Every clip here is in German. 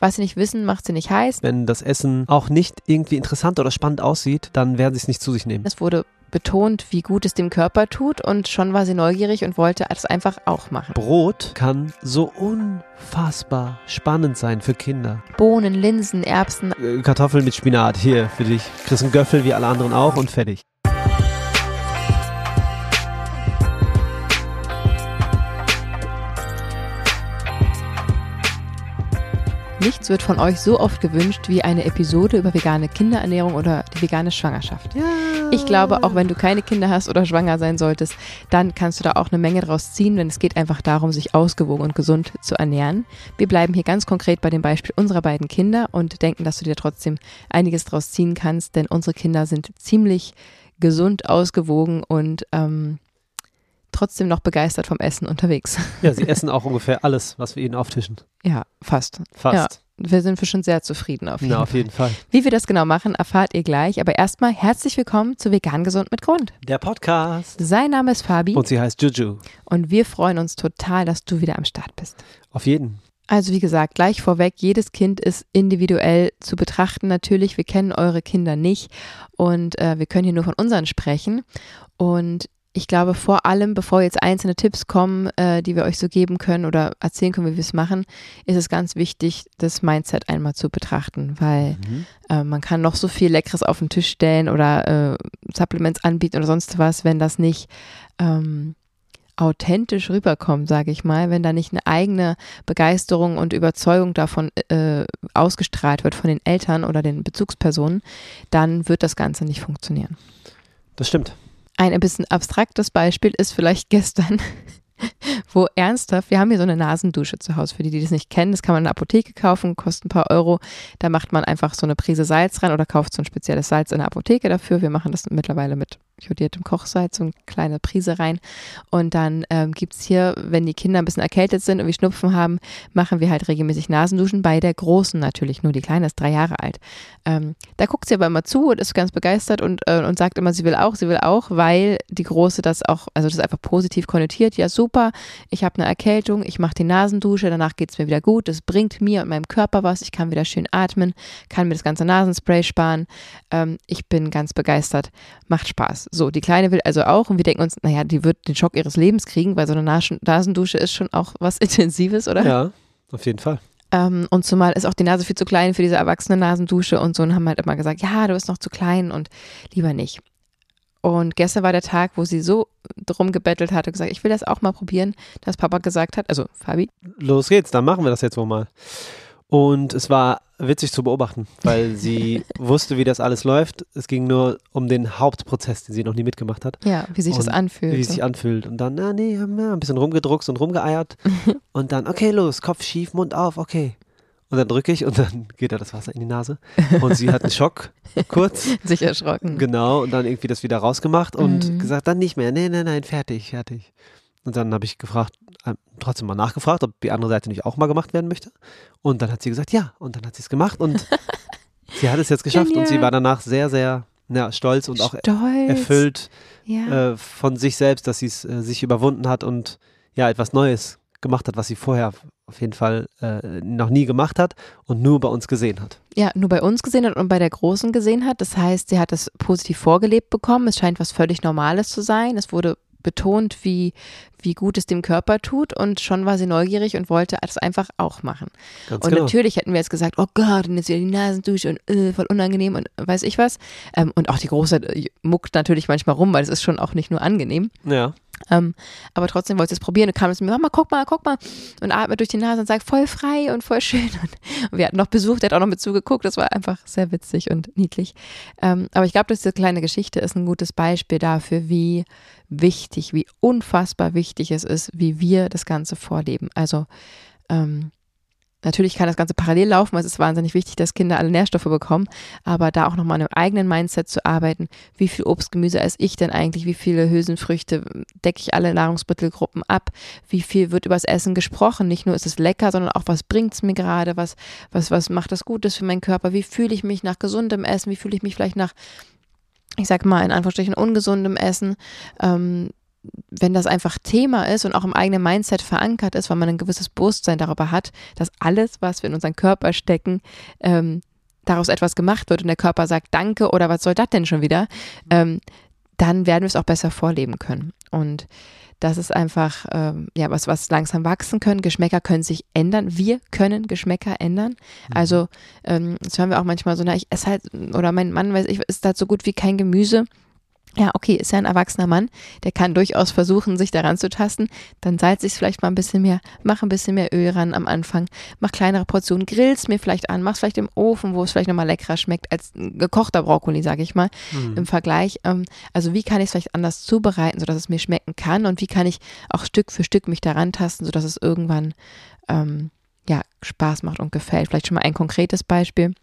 Was sie nicht wissen, macht sie nicht heiß. Wenn das Essen auch nicht irgendwie interessant oder spannend aussieht, dann werden sie es nicht zu sich nehmen. Es wurde betont, wie gut es dem Körper tut und schon war sie neugierig und wollte es einfach auch machen. Brot kann so unfassbar spannend sein für Kinder. Bohnen, Linsen, Erbsen. Äh, Kartoffeln mit Spinat, hier für dich. Kriegst einen Göffel wie alle anderen auch und fertig. Nichts wird von euch so oft gewünscht wie eine Episode über vegane Kinderernährung oder die vegane Schwangerschaft. Ja. Ich glaube, auch wenn du keine Kinder hast oder schwanger sein solltest, dann kannst du da auch eine Menge draus ziehen, denn es geht einfach darum, sich ausgewogen und gesund zu ernähren. Wir bleiben hier ganz konkret bei dem Beispiel unserer beiden Kinder und denken, dass du dir trotzdem einiges draus ziehen kannst, denn unsere Kinder sind ziemlich gesund, ausgewogen und ähm, trotzdem noch begeistert vom Essen unterwegs. Ja, sie essen auch ungefähr alles, was wir ihnen auftischen. Ja, fast. Fast. Ja, wir sind schon sehr zufrieden auf jeden, Na, auf jeden Fall. Fall. Wie wir das genau machen, erfahrt ihr gleich. Aber erstmal herzlich willkommen zu Vegan Gesund mit Grund. Der Podcast. Sein Name ist Fabi Und sie heißt Juju. und wir freuen uns total, dass du wieder am Start bist. Auf jeden. Also wie gesagt, gleich vorweg, jedes Kind ist individuell zu betrachten natürlich. Wir kennen eure Kinder nicht und äh, wir können hier nur von unseren sprechen. Und ich glaube vor allem, bevor jetzt einzelne Tipps kommen, äh, die wir euch so geben können oder erzählen können, wie wir es machen, ist es ganz wichtig, das Mindset einmal zu betrachten, weil Mhm. äh, man kann noch so viel Leckeres auf den Tisch stellen oder äh, Supplements anbieten oder sonst was, wenn das nicht ähm, authentisch rüberkommt, sage ich mal, wenn da nicht eine eigene Begeisterung und Überzeugung davon äh, ausgestrahlt wird von den Eltern oder den Bezugspersonen, dann wird das Ganze nicht funktionieren. Das stimmt. Ein ein bisschen abstraktes Beispiel ist vielleicht gestern, wo ernsthaft, wir haben hier so eine Nasendusche zu Hause, für die, die das nicht kennen, das kann man in der Apotheke kaufen, kostet ein paar Euro. Da macht man einfach so eine Prise Salz rein oder kauft so ein spezielles Salz in der Apotheke dafür. Wir machen das mittlerweile mit jodiertem Kochsalz, so eine kleine Prise rein. Und dann ähm, gibt es hier, wenn die Kinder ein bisschen erkältet sind und wir Schnupfen haben, machen wir halt regelmäßig Nasenduschen. Bei der Großen natürlich, nur die Kleine ist drei Jahre alt. Ähm, da guckt sie aber immer zu und ist ganz begeistert und, äh, und sagt immer, sie will auch, sie will auch, weil die Große das auch, also das einfach positiv konnotiert. Ja, super, ich habe eine Erkältung, ich mache die Nasendusche, danach geht es mir wieder gut, das bringt mir und meinem Körper was, ich kann wieder schön atmen, kann mir das ganze Nasenspray sparen. Ähm, ich bin ganz begeistert, macht Spaß. So, die Kleine will also auch und wir denken uns, naja, die wird den Schock ihres Lebens kriegen, weil so eine Nas- Nasendusche ist schon auch was Intensives, oder? Ja, auf jeden Fall. Ähm, und zumal ist auch die Nase viel zu klein für diese erwachsene Nasendusche und so und haben halt immer gesagt, ja, du bist noch zu klein und lieber nicht. Und gestern war der Tag, wo sie so drum gebettelt hatte, gesagt, ich will das auch mal probieren, dass Papa gesagt hat, also Fabi, Los geht's, dann machen wir das jetzt wohl mal. Und es war witzig zu beobachten, weil sie wusste, wie das alles läuft. Es ging nur um den Hauptprozess, den sie noch nie mitgemacht hat. ja, wie sich das anfühlt. Wie so. sich anfühlt. Und dann, na, nee, haben wir ein bisschen rumgedruckst und rumgeeiert. und dann, okay, los, Kopf schief, Mund auf, okay. Und dann drücke ich und dann geht da das Wasser in die Nase. Und sie hat einen Schock, kurz. sich erschrocken. Genau, und dann irgendwie das wieder rausgemacht und Mhm. gesagt, dann nicht mehr. Nee, nee, nein, fertig, fertig. Und dann habe ich gefragt, trotzdem mal nachgefragt, ob die andere Seite nicht auch mal gemacht werden möchte. Und dann hat sie gesagt, ja. Und dann hat sie es gemacht und sie hat es jetzt geschafft. Und sie Genial. war danach sehr, sehr ja, stolz und auch Stolz. erfüllt Ja. äh, von sich selbst, dass sie es äh, sich überwunden hat und ja, etwas Neues gemacht hat, was sie vorher auf jeden Fall äh, noch nie gemacht hat und nur bei uns gesehen hat. ja, nur bei uns gesehen hat und bei der Großen gesehen hat. Das heißt, sie hat das positiv vorgelebt bekommen. Es scheint was völlig Normales zu sein. Es wurde betont, wie, wie gut es dem Körper tut und schon war sie neugierig und wollte es einfach auch machen. Ganz Und genau. natürlich hätten wir jetzt gesagt, oh Gott, und jetzt wieder die Nasendusche und äh, voll unangenehm und weiß ich was. Ähm, und auch die Große äh, muckt natürlich manchmal rum, weil es ist schon auch nicht nur angenehm. Ja, Ähm, aber trotzdem wollte sie es probieren und kam es mir, Mama, guck mal, guck mal. Und atmet durch die Nase und sagt, voll frei und voll schön. Und, und wir hatten noch Besuch, der hat auch noch mit zugeguckt. Das war einfach sehr witzig und niedlich. Ähm, aber ich glaube, diese kleine Geschichte ist ein gutes Beispiel dafür, wie wichtig, wie unfassbar wichtig es ist, wie wir das Ganze vorleben. Also ähm, Natürlich kann das Ganze parallel laufen, weil es ist wahnsinnig wichtig, dass Kinder alle Nährstoffe bekommen, aber da auch nochmal an einem eigenen Mindset zu arbeiten. Wie viel Obst, Gemüse esse ich denn eigentlich? Wie viele Hülsenfrüchte decke ich alle Nahrungsmittelgruppen ab? Wie viel wird übers Essen gesprochen? Nicht nur ist es lecker, sondern auch was bringt es mir gerade? Was, was, was macht das Gutes für meinen Körper? Wie fühle ich mich nach gesundem Essen? Wie fühle ich mich vielleicht nach, ich sag mal in Anführungsstrichen, ungesundem Essen? Ähm, wenn das einfach Thema ist und auch im eigenen Mindset verankert ist, weil man ein gewisses Bewusstsein darüber hat, dass alles, was wir in unseren Körper stecken, ähm, daraus etwas gemacht wird und der Körper sagt Danke oder was soll das denn schon wieder, ähm, dann werden wir es auch besser vorleben können. Und das ist einfach ähm, ja was, was langsam wachsen können. Geschmäcker können sich ändern. Wir können Geschmäcker ändern. Mhm. Also ähm, das hören wir auch manchmal so, na, ich esse halt, oder mein Mann weiß ich, ist halt so gut wie kein Gemüse ja, okay, ist ja ein erwachsener Mann, der kann durchaus versuchen, sich daran zu tasten. Dann salze ich es vielleicht mal ein bisschen mehr, mach ein bisschen mehr Öl ran am Anfang, mach kleinere Portionen, grill's mir vielleicht an, mach's vielleicht im Ofen, wo es vielleicht nochmal leckerer schmeckt als gekochter Brokkoli, sage ich mal, mhm. im Vergleich. Ähm, also wie kann ich es vielleicht anders zubereiten, sodass es mir schmecken kann und wie kann ich auch Stück für Stück mich daran tasten, sodass es irgendwann ähm, ja, Spaß macht und gefällt. Vielleicht schon mal ein konkretes Beispiel.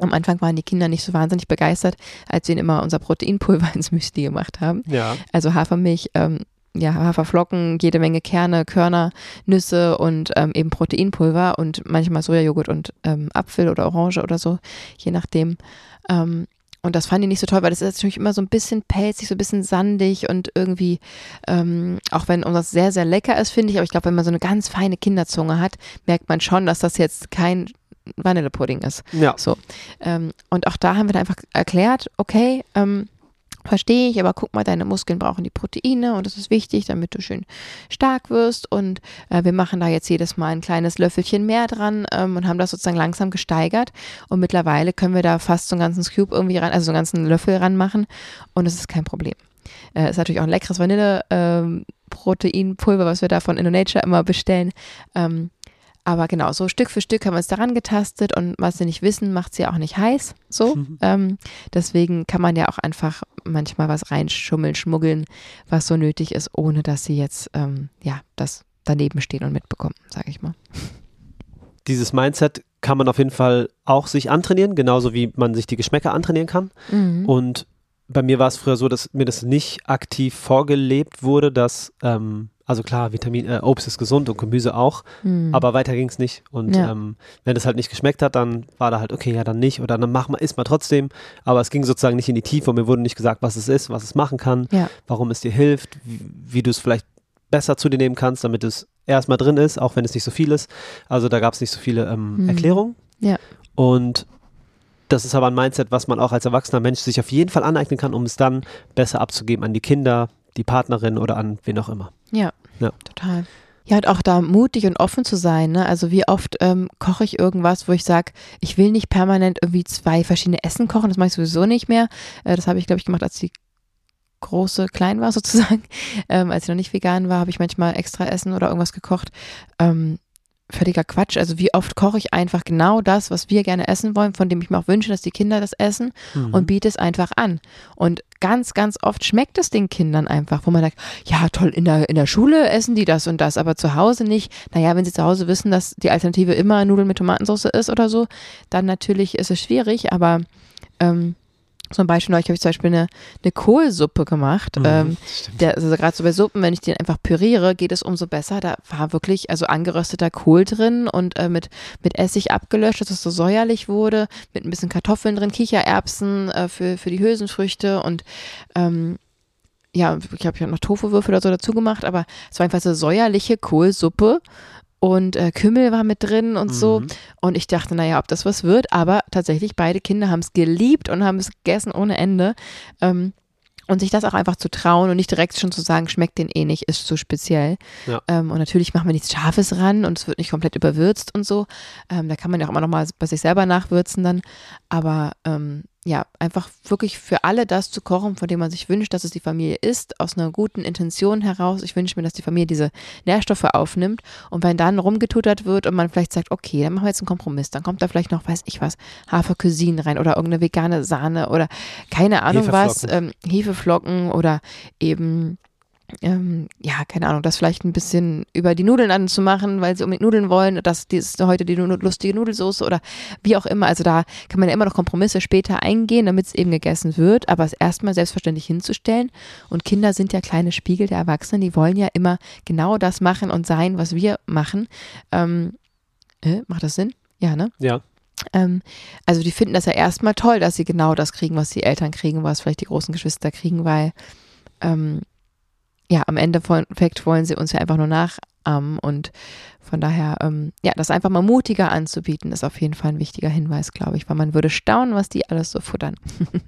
Am Anfang waren die Kinder nicht so wahnsinnig begeistert, als wir ihnen immer unser Proteinpulver ins Müsli gemacht haben. Ja. Also Hafermilch, ähm, ja, Haferflocken, jede Menge Kerne, Körner, Nüsse und ähm, eben Proteinpulver und manchmal Sojajoghurt und ähm, Apfel oder Orange oder so, je nachdem. Ähm, und das fand ich nicht so toll, weil das ist natürlich immer so ein bisschen pelzig, so ein bisschen sandig und irgendwie, ähm, auch wenn das sehr, sehr lecker ist, finde ich, aber ich glaube, wenn man so eine ganz feine Kinderzunge hat, merkt man schon, dass das jetzt kein Vanillepudding ist. Ja. So. Ähm, und auch da haben wir dann einfach erklärt, okay, ähm, Verstehe ich, aber guck mal, deine Muskeln brauchen die Proteine und das ist wichtig, damit du schön stark wirst. Und äh, wir machen da jetzt jedes Mal ein kleines Löffelchen mehr dran ähm, und haben das sozusagen langsam gesteigert. Und mittlerweile können wir da fast so einen ganzen Cube irgendwie ran, also so einen ganzen Löffel ranmachen und es ist kein Problem. Äh, ist natürlich auch ein leckeres Vanille-Proteinpulver, ähm, was wir da von InnoNature immer bestellen. Ähm, aber genau, so Stück für Stück haben wir uns daran getastet und was sie nicht wissen, macht sie auch nicht heiß. So. Mhm. Ähm, deswegen kann man ja auch einfach manchmal was reinschummeln, schmuggeln, was so nötig ist, ohne dass sie jetzt ähm, ja das daneben stehen und mitbekommen, sage ich mal. Dieses Mindset kann man auf jeden Fall auch sich antrainieren, genauso wie man sich die Geschmäcker antrainieren kann. Mhm. Und bei mir war es früher so, dass mir das nicht aktiv vorgelebt wurde, dass ähm, also klar, Vitamin, äh, Obst ist gesund und Gemüse auch, mhm. aber weiter ging es nicht. Und ja. ähm, wenn es halt nicht geschmeckt hat, dann war da halt, okay, ja, dann nicht. Oder dann mach mal, isst mal trotzdem. Aber es ging sozusagen nicht in die Tiefe und mir wurde nicht gesagt, was es ist, was es machen kann, ja. warum es dir hilft, wie, wie du es vielleicht besser zu dir nehmen kannst, damit es erstmal drin ist, auch wenn es nicht so viel ist. Also da gab es nicht so viele ähm, mhm. Erklärungen. Ja. Und das ist aber ein Mindset, was man auch als erwachsener Mensch sich auf jeden Fall aneignen kann, um es dann besser abzugeben an die Kinder, die Partnerin oder an wen auch immer. Ja, ja. total. Ja, und auch da mutig und offen zu sein. Ne? Also wie oft ähm, koche ich irgendwas, wo ich sage, ich will nicht permanent irgendwie zwei verschiedene Essen kochen, das mache ich sowieso nicht mehr. Äh, das habe ich, glaube ich, gemacht, als die große klein war sozusagen. Ähm, als ich noch nicht vegan war, habe ich manchmal extra Essen oder irgendwas gekocht. Ähm, völliger Quatsch. Also wie oft koche ich einfach genau das, was wir gerne essen wollen, von dem ich mir auch wünsche, dass die Kinder das essen mhm. und biete es einfach an. Und ganz, ganz oft schmeckt es den Kindern einfach, wo man sagt, ja toll, in der, in der Schule essen die das und das, aber zu Hause nicht. Naja, wenn sie zu Hause wissen, dass die Alternative immer Nudeln mit Tomatensauce ist oder so, dann natürlich ist es schwierig, aber ähm, zum Beispiel, neulich habe ich zum Beispiel eine, eine Kohlsuppe gemacht. Mhm, ähm, der, also gerade so bei Suppen, wenn ich den einfach püriere, geht es umso besser. Da war wirklich also angerösteter Kohl drin und äh, mit, mit Essig abgelöscht, dass es so säuerlich wurde, mit ein bisschen Kartoffeln drin, Kichererbsen äh, für, für die Hülsenfrüchte und ähm, ja, ich habe ja noch Tofuwürfel oder so dazu gemacht, aber es war einfach so säuerliche Kohlsuppe und äh, Kümmel war mit drin und mhm. so. Und ich dachte, naja, ob das was wird, aber tatsächlich beide Kinder haben es geliebt und haben es gegessen ohne Ende. Ähm, und sich das auch einfach zu trauen und nicht direkt schon zu sagen, schmeckt den eh nicht, ist zu speziell. Ja. Ähm, und natürlich machen wir nichts Scharfes ran und es wird nicht komplett überwürzt und so. Ähm, da kann man ja auch immer noch mal bei sich selber nachwürzen dann. Aber ähm, ja, einfach wirklich für alle das zu kochen, von dem man sich wünscht, dass es die Familie ist, aus einer guten Intention heraus. Ich wünsche mir, dass die Familie diese Nährstoffe aufnimmt. Und wenn dann rumgetuttert wird und man vielleicht sagt, okay, dann machen wir jetzt einen Kompromiss, dann kommt da vielleicht noch, weiß ich was, Hafercuisine rein oder irgendeine vegane Sahne oder keine Ahnung was, ähm, Hefeflocken oder eben ähm, ja, keine Ahnung, das vielleicht ein bisschen über die Nudeln anzumachen, weil sie unbedingt Nudeln wollen, das ist heute die lustige Nudelsauce oder wie auch immer. Also da kann man ja immer noch Kompromisse später eingehen, damit es eben gegessen wird, aber es erstmal selbstverständlich hinzustellen. Und Kinder sind ja kleine Spiegel der Erwachsenen, die wollen ja immer genau das machen und sein, was wir machen. Ähm, äh, macht das Sinn? Ja, ne? Ja. Ähm, also die finden das ja erstmal toll, dass sie genau das kriegen, was die Eltern kriegen, was vielleicht die großen Geschwister kriegen, weil ähm, ja, am Ende von Effekt wollen sie uns ja einfach nur nachahmen und von daher, ähm, ja, das einfach mal mutiger anzubieten, ist auf jeden Fall ein wichtiger Hinweis, glaube ich, weil man würde staunen, was die alles so futtern.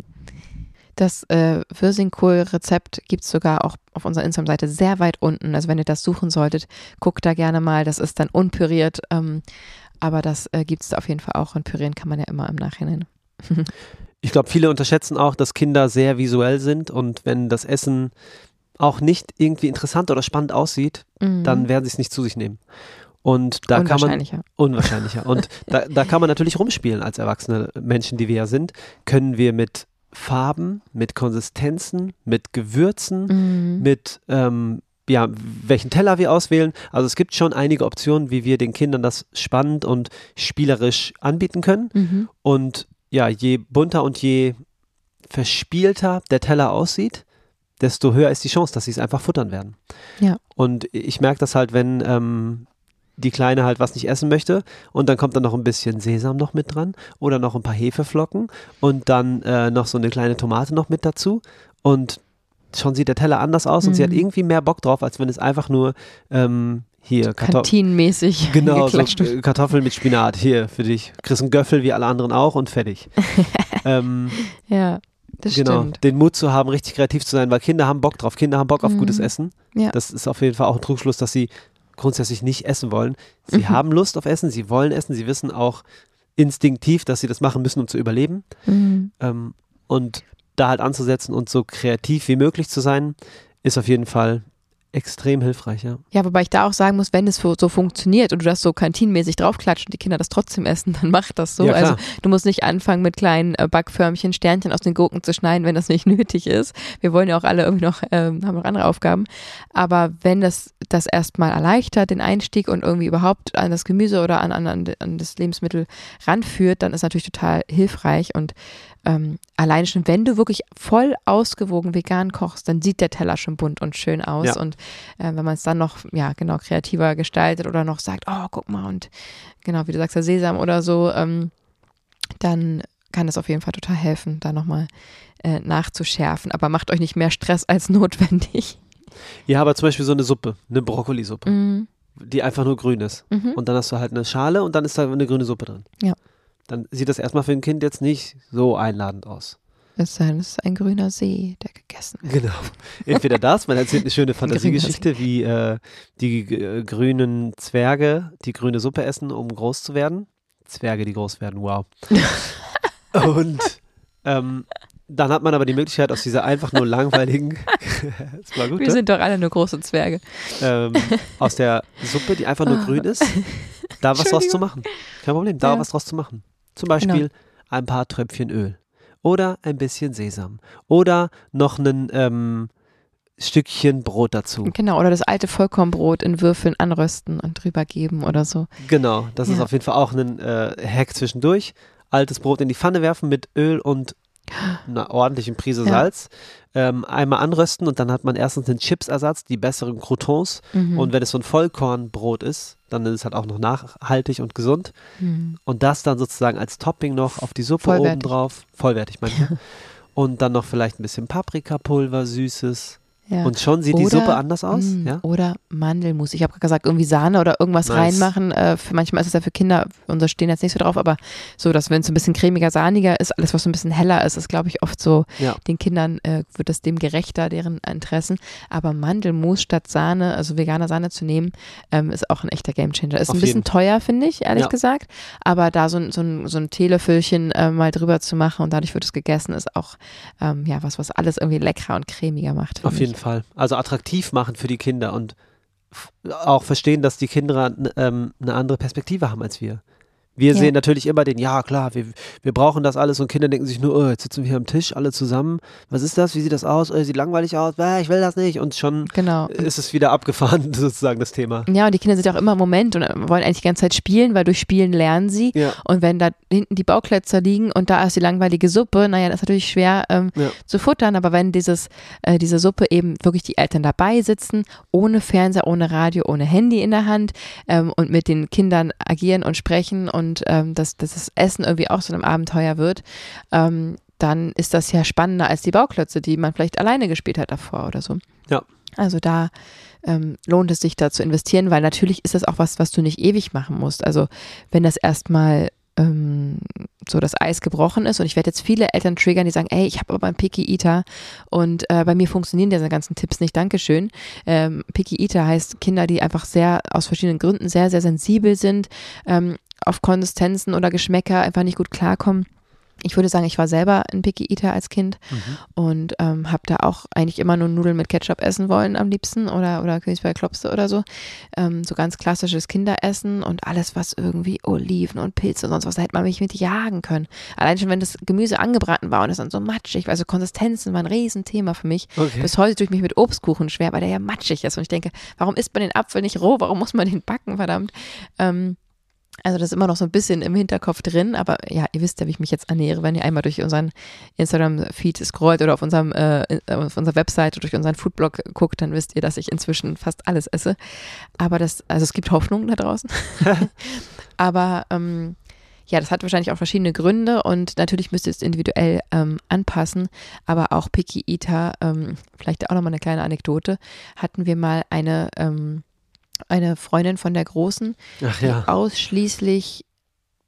Das äh, Würsingkohl-Rezept gibt es sogar auch auf unserer Instagram-Seite sehr weit unten. Also wenn ihr das suchen solltet, guckt da gerne mal. Das ist dann unpüriert, ähm, aber das äh, gibt es auf jeden Fall auch und pürieren kann man ja immer im Nachhinein. ich glaube, viele unterschätzen auch, dass Kinder sehr visuell sind und wenn das Essen auch nicht irgendwie interessant oder spannend aussieht, mhm. dann werden sie es nicht zu sich nehmen. Und da kann man unwahrscheinlicher. Und da, da kann man natürlich rumspielen als erwachsene Menschen, die wir ja sind. Können wir mit Farben, mit Konsistenzen, mit Gewürzen, mhm. mit ähm, ja, welchen Teller wir auswählen. Also es gibt schon einige Optionen, wie wir den Kindern das spannend und spielerisch anbieten können. Mhm. Und ja, je bunter und je verspielter der Teller aussieht, desto höher ist die Chance, dass sie es einfach futtern werden. Ja. Und ich merke das halt, wenn ähm, die Kleine halt was nicht essen möchte und dann kommt dann noch ein bisschen Sesam noch mit dran oder noch ein paar Hefeflocken und dann äh, noch so eine kleine Tomate noch mit dazu und schon sieht der Teller anders aus mhm. und sie hat mhm. irgendwie mehr Bock drauf, als wenn es einfach nur ähm, hier Kantinenmäßig genau so Kartoffeln mit Spinat hier für dich kriegst einen Göffel wie alle anderen auch und fertig ähm, ja das genau, stimmt. den Mut zu haben, richtig kreativ zu sein, weil Kinder haben Bock drauf. Kinder haben Bock auf mhm. gutes Essen. Ja. Das ist auf jeden Fall auch ein Trugschluss, dass sie grundsätzlich nicht essen wollen. Sie mhm. haben Lust auf Essen, sie wollen essen, sie wissen auch instinktiv, dass sie das machen müssen, um zu überleben. Mhm. Ähm, und da halt anzusetzen und so kreativ wie möglich zu sein, ist auf jeden Fall extrem hilfreich, ja. Ja, wobei ich da auch sagen muss, wenn es so funktioniert und du das so kantinenmäßig draufklatscht und die Kinder das trotzdem essen, dann mach das so. Ja, also du musst nicht anfangen mit kleinen äh, Backförmchen, Sternchen aus den Gurken zu schneiden, wenn das nicht nötig ist. Wir wollen ja auch alle irgendwie noch, ähm, haben noch andere Aufgaben. Aber wenn das das erstmal erleichtert, den Einstieg und irgendwie überhaupt an das Gemüse oder an, an, an das Lebensmittel ranführt, dann ist natürlich total hilfreich und ähm, alleine schon, wenn du wirklich voll ausgewogen vegan kochst, dann sieht der Teller schon bunt und schön aus. Ja. Und äh, wenn man es dann noch, ja, genau, kreativer gestaltet oder noch sagt, oh, guck mal, und genau, wie du sagst, der Sesam oder so, ähm, dann kann das auf jeden Fall total helfen, da nochmal äh, nachzuschärfen. Aber macht euch nicht mehr Stress als notwendig. Ja, aber zum Beispiel so eine Suppe, eine Brokkolisuppe, mhm. die einfach nur grün ist. Mhm. Und dann hast du halt eine Schale und dann ist da eine grüne Suppe drin. Ja dann sieht das erstmal für ein Kind jetzt nicht so einladend aus. Es ist ein grüner See, der gegessen wird. Genau. Entweder das, man erzählt eine schöne Fantasiegeschichte, wie äh, die äh, grünen Zwerge die grüne Suppe essen, um groß zu werden. Zwerge, die groß werden, wow. Und ähm, dann hat man aber die Möglichkeit, aus dieser einfach nur langweiligen, gut, wir ne? sind doch alle nur große Zwerge, ähm, aus der Suppe, die einfach nur ah. grün ist, da was draus zu machen. Kein Problem, da ja. was draus zu machen. Zum Beispiel genau. ein paar Tröpfchen Öl oder ein bisschen Sesam oder noch ein ähm, Stückchen Brot dazu. Genau, oder das alte Vollkornbrot in Würfeln anrösten und drüber geben oder so. Genau, das ja. ist auf jeden Fall auch ein äh, Hack zwischendurch. Altes Brot in die Pfanne werfen mit Öl und einer ordentlichen Prise ja. Salz. Ähm, einmal anrösten und dann hat man erstens den Chipsersatz, die besseren Croutons. Mhm. Und wenn es so ein Vollkornbrot ist, dann ist es halt auch noch nachhaltig und gesund. Mhm. Und das dann sozusagen als Topping noch auf die Suppe oben drauf. Vollwertig manchmal. und dann noch vielleicht ein bisschen Paprikapulver, süßes. Ja. Und schon sieht oder, die Suppe anders aus. Mh, ja? Oder Mandelmus. Ich habe gerade gesagt, irgendwie Sahne oder irgendwas nice. reinmachen. Äh, für manchmal ist es ja für Kinder, unser stehen jetzt nicht so drauf, aber so, dass wenn es ein bisschen cremiger, sahniger ist, alles, was so ein bisschen heller ist, ist, glaube ich, oft so, ja. den Kindern äh, wird es dem gerechter, deren Interessen. Aber Mandelmus statt Sahne, also veganer Sahne zu nehmen, ähm, ist auch ein echter Gamechanger. Ist Auf ein bisschen jeden. teuer, finde ich, ehrlich ja. gesagt. Aber da so, so, ein, so ein Teelöffelchen äh, mal drüber zu machen und dadurch wird es gegessen, ist auch ähm, ja was, was alles irgendwie leckerer und cremiger macht. Auf jeden Fall. Also attraktiv machen für die Kinder und auch verstehen, dass die Kinder ähm, eine andere Perspektive haben als wir. Wir ja. sehen natürlich immer den, ja klar, wir, wir brauchen das alles und Kinder denken sich nur, oh, jetzt sitzen wir hier am Tisch, alle zusammen. Was ist das? Wie sieht das aus? Oh, sieht langweilig aus. Äh, ich will das nicht. Und schon genau. ist es wieder abgefahren, sozusagen, das Thema. Ja, und die Kinder sind auch immer im Moment und wollen eigentlich die ganze Zeit spielen, weil durch Spielen lernen sie. Ja. Und wenn da hinten die Bauklötzer liegen und da ist die langweilige Suppe, naja, das ist natürlich schwer ähm, ja. zu futtern. Aber wenn dieses, äh, diese Suppe eben wirklich die Eltern dabei sitzen, ohne Fernseher, ohne Radio, ohne Handy in der Hand ähm, und mit den Kindern agieren und sprechen und ähm, das dass das Essen irgendwie auch so ein Abenteuer wird, ähm, dann ist das ja spannender als die Bauklötze, die man vielleicht alleine gespielt hat davor oder so. Ja. Also da ähm, lohnt es sich da zu investieren, weil natürlich ist das auch was, was du nicht ewig machen musst. Also wenn das erstmal ähm, so das Eis gebrochen ist und ich werde jetzt viele Eltern triggern, die sagen, ey, ich habe aber einen Picky Eater und äh, bei mir funktionieren diese ganzen Tipps nicht, Dankeschön. Ähm, Picky Eater heißt Kinder, die einfach sehr, aus verschiedenen Gründen sehr, sehr sensibel sind, ähm, auf Konsistenzen oder Geschmäcker einfach nicht gut klarkommen ich würde sagen, ich war selber ein Picky Eater als Kind mhm. und ähm, habe da auch eigentlich immer nur Nudeln mit Ketchup essen wollen am liebsten oder, oder Königsberger Klopse oder so. Ähm, so ganz klassisches Kinderessen und alles, was irgendwie Oliven und Pilze und sonst was, da hätte man mich mit jagen können. Allein schon, wenn das Gemüse angebraten war und es dann so matschig, also Konsistenzen war ein Riesenthema für mich. Okay. Bis heute tue ich mich mit Obstkuchen schwer, weil der ja matschig ist und ich denke, warum isst man den Apfel nicht roh, warum muss man den backen, verdammt. Ähm, also das ist immer noch so ein bisschen im Hinterkopf drin, aber ja, ihr wisst ja, wie ich mich jetzt ernähre, wenn ihr einmal durch unseren Instagram-Feed scrollt oder auf unserem äh, auf unserer Webseite durch unseren Foodblog guckt, dann wisst ihr, dass ich inzwischen fast alles esse. Aber das, also es gibt Hoffnung da draußen. aber ähm, ja, das hat wahrscheinlich auch verschiedene Gründe und natürlich müsst ihr es individuell ähm, anpassen, aber auch Picky Eater, ähm, vielleicht auch nochmal eine kleine Anekdote, hatten wir mal eine ähm, eine Freundin von der Großen, ja. die ausschließlich,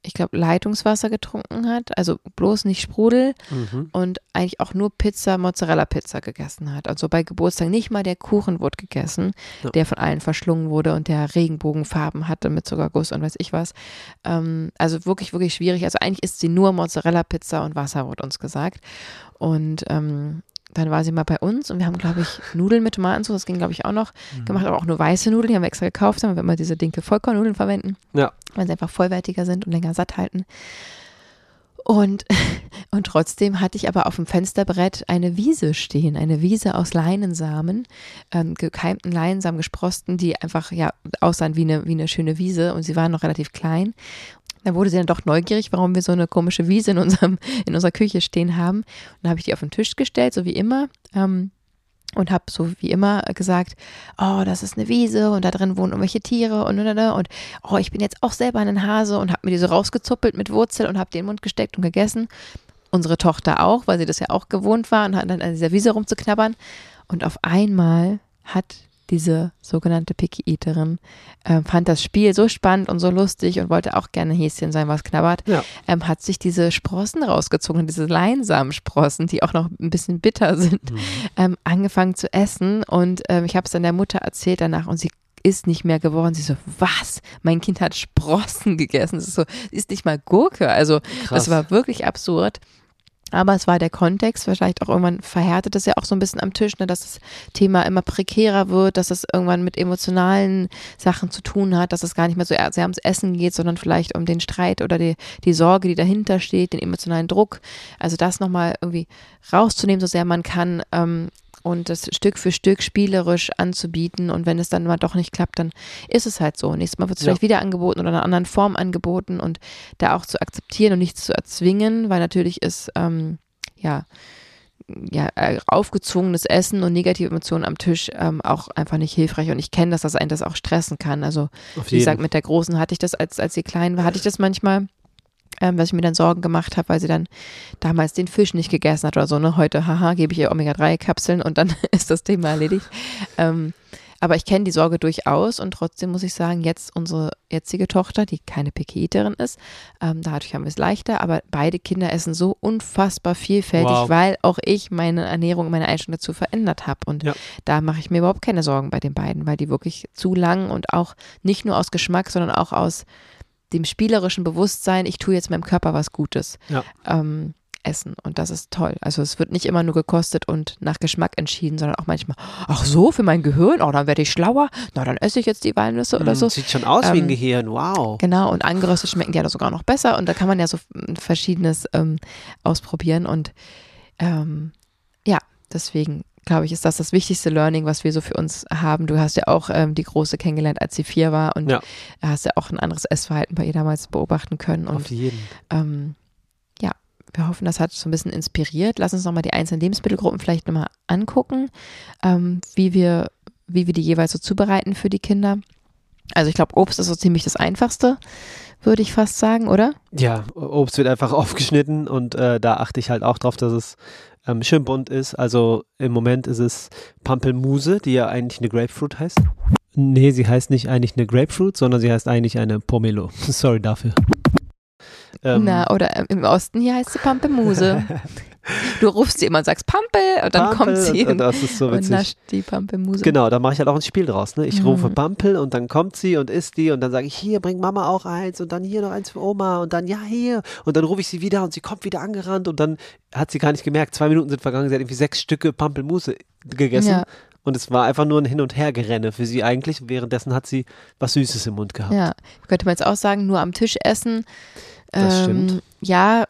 ich glaube, Leitungswasser getrunken hat, also bloß nicht Sprudel mhm. und eigentlich auch nur Pizza, Mozzarella-Pizza gegessen hat. Also bei Geburtstag nicht mal der Kuchen wurde gegessen, ja. der von allen verschlungen wurde und der Regenbogenfarben hatte mit Zuckerguss und weiß ich was. Ähm, also wirklich, wirklich schwierig. Also eigentlich isst sie nur Mozzarella-Pizza und Wasser, wurde uns gesagt. Und ähm, dann war sie mal bei uns und wir haben, glaube ich, Nudeln mit Tomatensauce, das ging, glaube ich, auch noch mhm. gemacht, aber auch nur weiße Nudeln, die haben wir extra gekauft, haben wir immer diese dinke Vollkornnudeln verwenden, ja. weil sie einfach vollwertiger sind und länger satt halten. Und, und trotzdem hatte ich aber auf dem Fensterbrett eine Wiese stehen, eine Wiese aus Leinensamen, ähm, gekeimten Leinsamen, gesprosten, die einfach ja aussahen wie eine, wie eine schöne Wiese und sie waren noch relativ klein. Da wurde sie dann doch neugierig, warum wir so eine komische Wiese in, unserem, in unserer Küche stehen haben. Und dann habe ich die auf den Tisch gestellt, so wie immer. Ähm, und habe so wie immer gesagt, oh, das ist eine Wiese und da drin wohnen irgendwelche Tiere und und, und oh, ich bin jetzt auch selber ein Hase und habe mir die so rausgezuppelt mit Wurzel und habe den Mund gesteckt und gegessen. Unsere Tochter auch, weil sie das ja auch gewohnt war und hat dann an dieser Wiese rumzuknabbern. Und auf einmal hat diese sogenannte Picky Eaterin, äh, fand das Spiel so spannend und so lustig und wollte auch gerne Häschen sein, was knabbert, ja. ähm, hat sich diese Sprossen rausgezogen, diese Leinsamensprossen, die auch noch ein bisschen bitter sind, mhm. ähm, angefangen zu essen und ähm, ich habe es dann der Mutter erzählt danach und sie ist nicht mehr geworden. Sie so, was? Mein Kind hat Sprossen gegessen. Das ist so, ist nicht mal Gurke. Also, Krass. das war wirklich absurd. Aber es war der Kontext, vielleicht auch irgendwann verhärtet es ja auch so ein bisschen am Tisch, ne, dass das Thema immer prekärer wird, dass es irgendwann mit emotionalen Sachen zu tun hat, dass es gar nicht mehr so sehr ums Essen geht, sondern vielleicht um den Streit oder die, die Sorge, die dahinter steht, den emotionalen Druck. Also das nochmal irgendwie rauszunehmen, so sehr man kann, ähm, und das Stück für Stück spielerisch anzubieten. Und wenn es dann mal doch nicht klappt, dann ist es halt so. Nächstes Mal wird es ja. vielleicht wieder angeboten oder in einer anderen Form angeboten und da auch zu akzeptieren und nichts zu erzwingen, weil natürlich ist, ähm, ja, ja, äh, aufgezwungenes Essen und negative Emotionen am Tisch ähm, auch einfach nicht hilfreich. Und ich kenne, dass das einen das auch stressen kann. Also, wie gesagt, mit der Großen hatte ich das, als, als sie klein war, hatte ich das manchmal ähm, was ich mir dann Sorgen gemacht habe, weil sie dann damals den Fisch nicht gegessen hat oder so. Ne? Heute, haha, gebe ich ihr Omega-3-Kapseln und dann ist das Thema erledigt. Ähm, aber ich kenne die Sorge durchaus und trotzdem muss ich sagen, jetzt unsere jetzige Tochter, die keine Piketerin ist, ähm, dadurch haben wir es leichter, aber beide Kinder essen so unfassbar vielfältig, wow. weil auch ich meine Ernährung, meine Einstellung dazu verändert habe. Und ja. da mache ich mir überhaupt keine Sorgen bei den beiden, weil die wirklich zu lang und auch nicht nur aus Geschmack, sondern auch aus dem spielerischen Bewusstsein, ich tue jetzt meinem Körper was Gutes. Ja. Ähm, essen und das ist toll. Also es wird nicht immer nur gekostet und nach Geschmack entschieden, sondern auch manchmal, ach so, für mein Gehirn, oh, dann werde ich schlauer, na, dann esse ich jetzt die Walnüsse oder mm, so. Sieht schon aus ähm, wie ein ähm, Gehirn, wow. Genau, und angeröstet schmecken die ja sogar noch besser und da kann man ja so verschiedenes ähm, ausprobieren und ähm, ja, deswegen glaube ich, ist das das wichtigste Learning, was wir so für uns haben. Du hast ja auch ähm, die Große kennengelernt, als sie vier war und ja. hast ja auch ein anderes Essverhalten bei ihr damals beobachten können. Und, Auf jeden. Ähm, ja, wir hoffen, das hat so ein bisschen inspiriert. Lass uns nochmal die einzelnen Lebensmittelgruppen vielleicht nochmal angucken, ähm, wie wir, wie wir die jeweils so zubereiten für die Kinder. Also ich glaube, Obst ist so ziemlich das Einfachste, würde ich fast sagen, oder? Ja, Obst wird einfach aufgeschnitten und äh, da achte ich halt auch drauf, dass es ähm, schön bunt ist. Also im Moment ist es Pampelmuse, die ja eigentlich eine Grapefruit heißt. Nee, sie heißt nicht eigentlich eine Grapefruit, sondern sie heißt eigentlich eine Pomelo. Sorry dafür. Ähm, Na, oder im Osten hier heißt sie Pampelmuse. Du rufst sie immer und sagst Pampel und dann Pampel, kommt sie und, das ist so und nascht die Pampelmuse. Genau, da mache ich halt auch ein Spiel draus. Ne? Ich mhm. rufe Pampel und dann kommt sie und isst die und dann sage ich, hier, bring Mama auch eins und dann hier noch eins für Oma und dann, ja, hier. Und dann rufe ich sie wieder und sie kommt wieder angerannt und dann hat sie gar nicht gemerkt, zwei Minuten sind vergangen, sie hat irgendwie sechs Stücke Pampelmuse gegessen. Ja. Und es war einfach nur ein Hin- und Hergerenne für sie eigentlich. Währenddessen hat sie was Süßes im Mund gehabt. Ja, könnte man jetzt auch sagen, nur am Tisch essen. Das ähm, stimmt. Ja,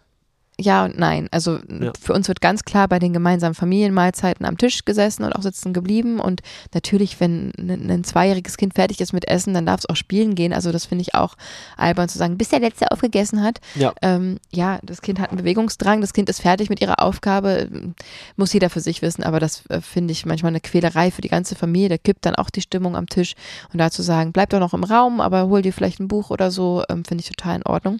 ja und nein. Also ja. für uns wird ganz klar bei den gemeinsamen Familienmahlzeiten am Tisch gesessen und auch sitzen geblieben. Und natürlich, wenn ein, zweijähriges Kind fertig ist mit Essen, dann darf es auch spielen gehen. Also das finde ich auch albern zu sagen, bis der Letzte aufgegessen hat. Ja. Ähm, ja, das Kind hat einen Bewegungsdrang, das Kind ist fertig mit ihrer Aufgabe, muss jeder für sich wissen. Aber das äh, finde ich manchmal eine Quälerei für die ganze Familie. Da kippt dann auch die Stimmung am Tisch. Und dazu sagen, bleib doch noch im Raum, aber hol dir vielleicht ein Buch oder so, ähm, finde ich total in Ordnung.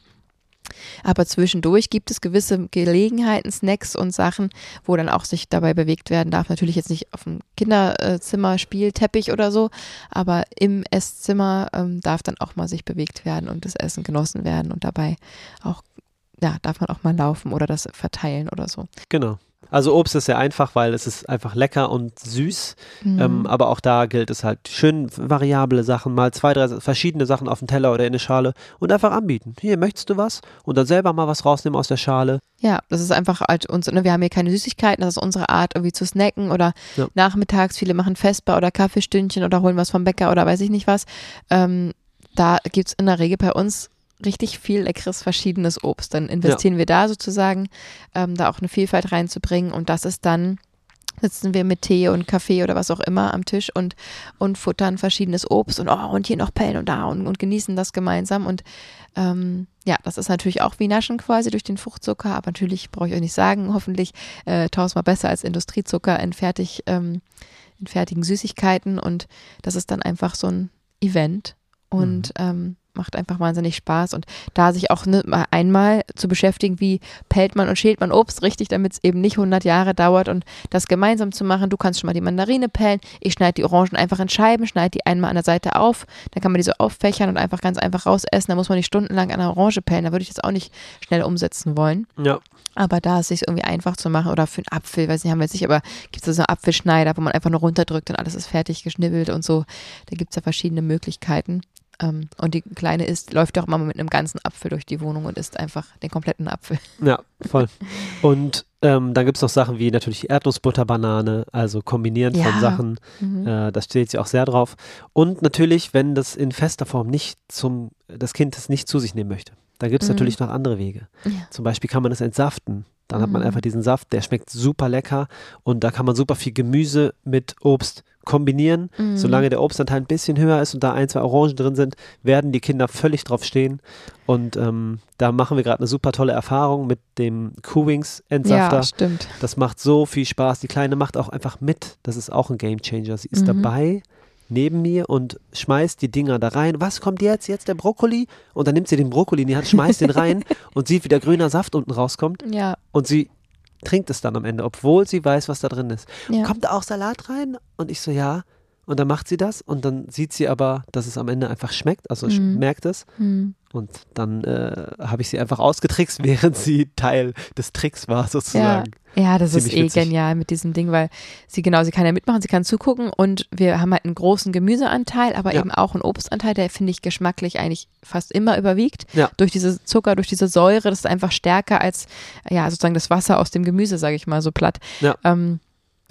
Aber zwischendurch gibt es gewisse Gelegenheiten, Snacks und Sachen, wo dann auch sich dabei bewegt werden darf. Natürlich jetzt nicht auf dem Kinderzimmer, Spielteppich oder so, aber im Esszimmer ähm, darf dann auch mal sich bewegt werden und das Essen genossen werden und dabei auch, ja, darf man auch mal laufen oder das verteilen oder so. Genau. Also Obst ist sehr einfach, weil es ist einfach lecker und süß. Mhm. Ähm, aber auch da gilt es halt schön variable Sachen, mal zwei, drei verschiedene Sachen auf den Teller oder in eine Schale und einfach anbieten. Hier, möchtest du was? Und dann selber mal was rausnehmen aus der Schale. Ja, das ist einfach halt uns, ne, wir haben hier keine Süßigkeiten, das ist unsere Art, irgendwie zu snacken oder ja. nachmittags, viele machen Vesper oder Kaffeestündchen oder holen was vom Bäcker oder weiß ich nicht was. Ähm, da gibt es in der Regel bei uns richtig viel leckeres, verschiedenes Obst. Dann investieren ja. wir da sozusagen, ähm, da auch eine Vielfalt reinzubringen und das ist dann sitzen wir mit Tee und Kaffee oder was auch immer am Tisch und, und futtern verschiedenes Obst und oh, und hier noch Pellen und da und, und genießen das gemeinsam. Und ähm, ja, das ist natürlich auch wie Naschen quasi durch den Fruchtzucker, aber natürlich brauche ich euch nicht sagen, hoffentlich äh, tausendmal besser als Industriezucker in, fertig, ähm, in fertigen Süßigkeiten und das ist dann einfach so ein Event. Und mhm. ähm, macht einfach wahnsinnig Spaß. Und da sich auch ne, einmal zu beschäftigen, wie pellt man und schält man Obst richtig, damit es eben nicht 100 Jahre dauert und das gemeinsam zu machen. Du kannst schon mal die Mandarine pellen, ich schneide die Orangen einfach in Scheiben, schneide die einmal an der Seite auf, dann kann man die so auffächern und einfach ganz einfach rausessen. Da muss man nicht stundenlang an der Orange pellen, da würde ich das auch nicht schnell umsetzen wollen. Ja. Aber da ist es sich irgendwie einfach zu machen oder für einen Apfel, weiß nicht, haben wir jetzt nicht, aber gibt es so einen Apfelschneider, wo man einfach nur runterdrückt und alles ist fertig geschnibbelt und so. Da gibt es ja verschiedene Möglichkeiten. Ähm, und die Kleine isst, läuft auch immer mit einem ganzen Apfel durch die Wohnung und isst einfach den kompletten Apfel. Ja, voll. Und ähm, dann gibt es noch Sachen wie natürlich Erdnussbutter, Banane, also kombinieren ja. von Sachen. Mhm. Äh, da steht sie auch sehr drauf. Und natürlich, wenn das in fester Form nicht zum, das Kind es nicht zu sich nehmen möchte. Da gibt es mhm. natürlich noch andere Wege. Ja. Zum Beispiel kann man es entsaften. Dann hat man mhm. einfach diesen Saft, der schmeckt super lecker und da kann man super viel Gemüse mit Obst kombinieren. Mhm. Solange der Obstanteil ein bisschen höher ist und da ein, zwei Orangen drin sind, werden die Kinder völlig drauf stehen. Und ähm, da machen wir gerade eine super tolle Erfahrung mit dem Q-Wings-Entsafter. Ja, stimmt. Das macht so viel Spaß. Die Kleine macht auch einfach mit. Das ist auch ein Game Changer. Sie ist mhm. dabei neben mir und schmeißt die Dinger da rein. Was kommt jetzt? Jetzt der Brokkoli? Und dann nimmt sie den Brokkoli in die Hand, schmeißt den rein und sieht, wie der grüner Saft unten rauskommt. Ja. Und sie trinkt es dann am Ende, obwohl sie weiß, was da drin ist. Ja. Kommt da auch Salat rein? Und ich so, ja. Und dann macht sie das und dann sieht sie aber, dass es am Ende einfach schmeckt, also mhm. merkt es. Mhm. Und dann äh, habe ich sie einfach ausgetrickst, während sie Teil des Tricks war, sozusagen. Ja, ja das Ziemlich ist eh witzig. genial mit diesem Ding, weil sie genau, sie kann ja mitmachen, sie kann zugucken und wir haben halt einen großen Gemüseanteil, aber ja. eben auch einen Obstanteil, der finde ich geschmacklich eigentlich fast immer überwiegt. Ja. Durch diese Zucker, durch diese Säure, das ist einfach stärker als ja sozusagen das Wasser aus dem Gemüse, sage ich mal so platt. Ja. Ähm,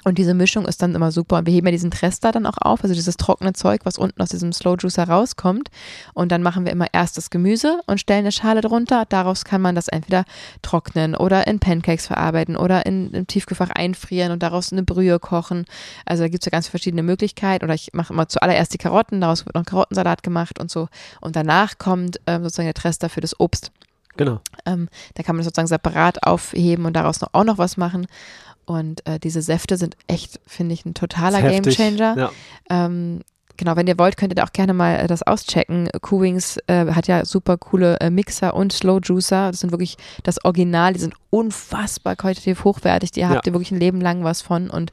und diese Mischung ist dann immer super. Und wir heben ja diesen Trester dann auch auf, also dieses trockene Zeug, was unten aus diesem Slow Juicer rauskommt. Und dann machen wir immer erst das Gemüse und stellen eine Schale drunter. Daraus kann man das entweder trocknen oder in Pancakes verarbeiten oder in, im Tiefgefach einfrieren und daraus eine Brühe kochen. Also da gibt es ja ganz verschiedene Möglichkeiten. Oder ich mache immer zuallererst die Karotten, daraus wird noch ein Karottensalat gemacht und so. Und danach kommt ähm, sozusagen der Trester für das Obst. Genau. Ähm, da kann man das sozusagen separat aufheben und daraus noch, auch noch was machen. Und äh, diese Säfte sind echt, finde ich, ein totaler Gamechanger. Ja. Ähm, genau, wenn ihr wollt, könnt ihr auch gerne mal äh, das auschecken. Q-Wings äh, hat ja super coole äh, Mixer und Slow Juicer. Das sind wirklich das Original. Die sind unfassbar qualitativ hochwertig. Die habt Ja. ihr wirklich ein Leben lang was von. Und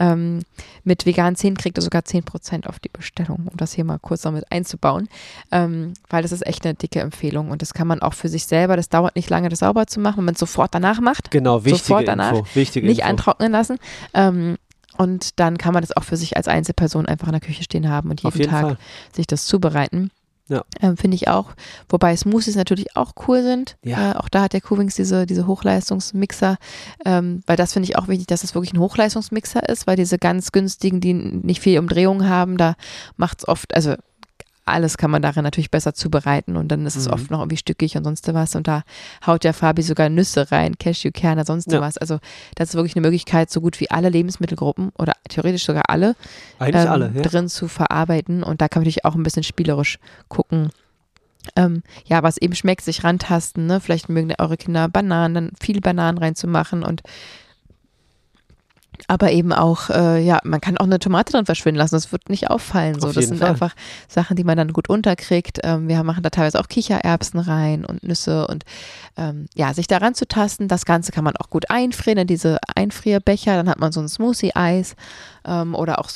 ähm, mit veganen Zähnen kriegt ihr sogar 10% auf die Bestellung, um das hier mal kurz noch mit einzubauen. Ähm, weil das ist echt eine dicke Empfehlung. Und das kann man auch für sich selber, das dauert nicht lange, das sauber zu machen, wenn man es sofort danach macht Genau, wichtige Sofort danach. Info. Wichtige nicht Info. antrocknen lassen. Ähm, und dann kann man das auch für sich als Einzelperson einfach in der Küche stehen haben und jeden jeden Tag Fall. sich das zubereiten. Ja. Ähm, Finde ich auch. Wobei Smoothies natürlich auch cool sind. Ja. Äh, auch da hat der Q-Wings diese, diese Hochleistungsmixer. Ähm, weil das finde ich auch wichtig, dass es wirklich ein Hochleistungsmixer ist, weil diese ganz günstigen, die nicht viel Umdrehung haben, da macht es oft, also alles kann man darin natürlich besser zubereiten und dann ist es Mhm. oft noch irgendwie stückig und sonst was und da haut der Fabi sogar Nüsse rein, Cashewkerne, sonst Ja. was. Also das ist wirklich eine Möglichkeit, so gut wie alle Lebensmittelgruppen oder theoretisch sogar alle ähm, alle, ja. drin zu verarbeiten. Und da kann man natürlich auch ein bisschen spielerisch gucken. Ähm, ja, was eben schmeckt, sich rantasten. Ne? Vielleicht mögen eure Kinder Bananen, dann viel Bananen reinzumachen und aber eben auch, äh, ja, man kann auch eine Tomate drin verschwinden lassen. Das wird nicht auffallen. So, das sind Fall. einfach Sachen, die man dann gut unterkriegt. Ähm, wir machen da teilweise auch Kichererbsen rein und Nüsse und ähm, ja, sich daran zu tasten. Das Ganze kann man auch gut einfrieren in diese Einfrierbecher. Dann hat man so ein Smoothie-Eis ähm, oder auch,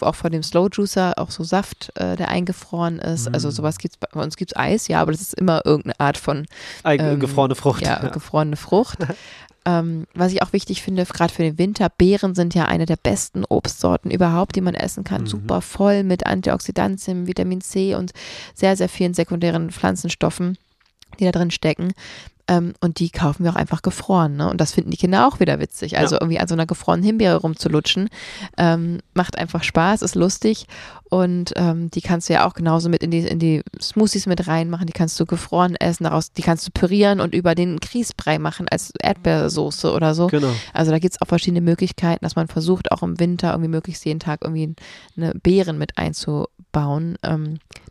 auch von dem Slow Juicer auch so Saft, äh, der eingefroren ist. Also Mm. sowas gibt's bei bei uns gibt's Eis, ja, aber das ist immer irgendeine Art von ähm, gefrorene Frucht. ja, gefrorene Frucht. ähm, was ich auch wichtig finde, gerade für den Winter, Beeren sind ja eine der besten Obstsorten überhaupt, die man essen kann. Mhm. Super voll mit Antioxidantien, Vitamin C und sehr, sehr vielen sekundären Pflanzenstoffen, die da drin stecken. Ähm, und die kaufen wir auch einfach gefroren. Ne? Und das finden die Kinder auch wieder witzig. Also Ja. irgendwie an so einer gefrorenen Himbeere rumzulutschen, ähm, macht einfach Spaß, ist lustig. Und ähm, die kannst du ja auch genauso mit in die, in die Smoothies mit reinmachen. Die kannst du gefroren essen, daraus, die kannst du pürieren und über den Grießbrei machen als Erdbeersoße oder so. Genau. Also da gibt es auch verschiedene Möglichkeiten, dass man versucht, auch im Winter irgendwie möglichst jeden Tag irgendwie eine Beeren mit einzubauen.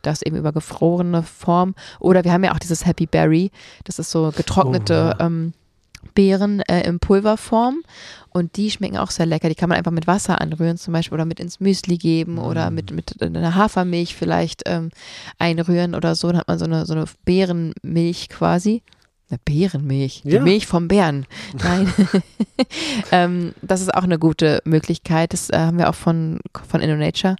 Das eben über gefrorene Form. Oder wir haben ja auch dieses Happy Berry. Das ist so getrocknete Oh, ja. ähm, Beeren äh, in Pulverform. Und die schmecken auch sehr lecker. Die kann man einfach mit Wasser anrühren zum Beispiel oder mit ins Müsli geben oder Mm. mit, mit einer Hafermilch vielleicht ähm, einrühren oder so. Dann hat man so eine, so eine Beerenmilch quasi. Eine Beerenmilch. Die Ja. Milch vom Bären. Nein. ähm, das ist auch eine gute Möglichkeit. Das äh, haben wir auch von, von InnoNature.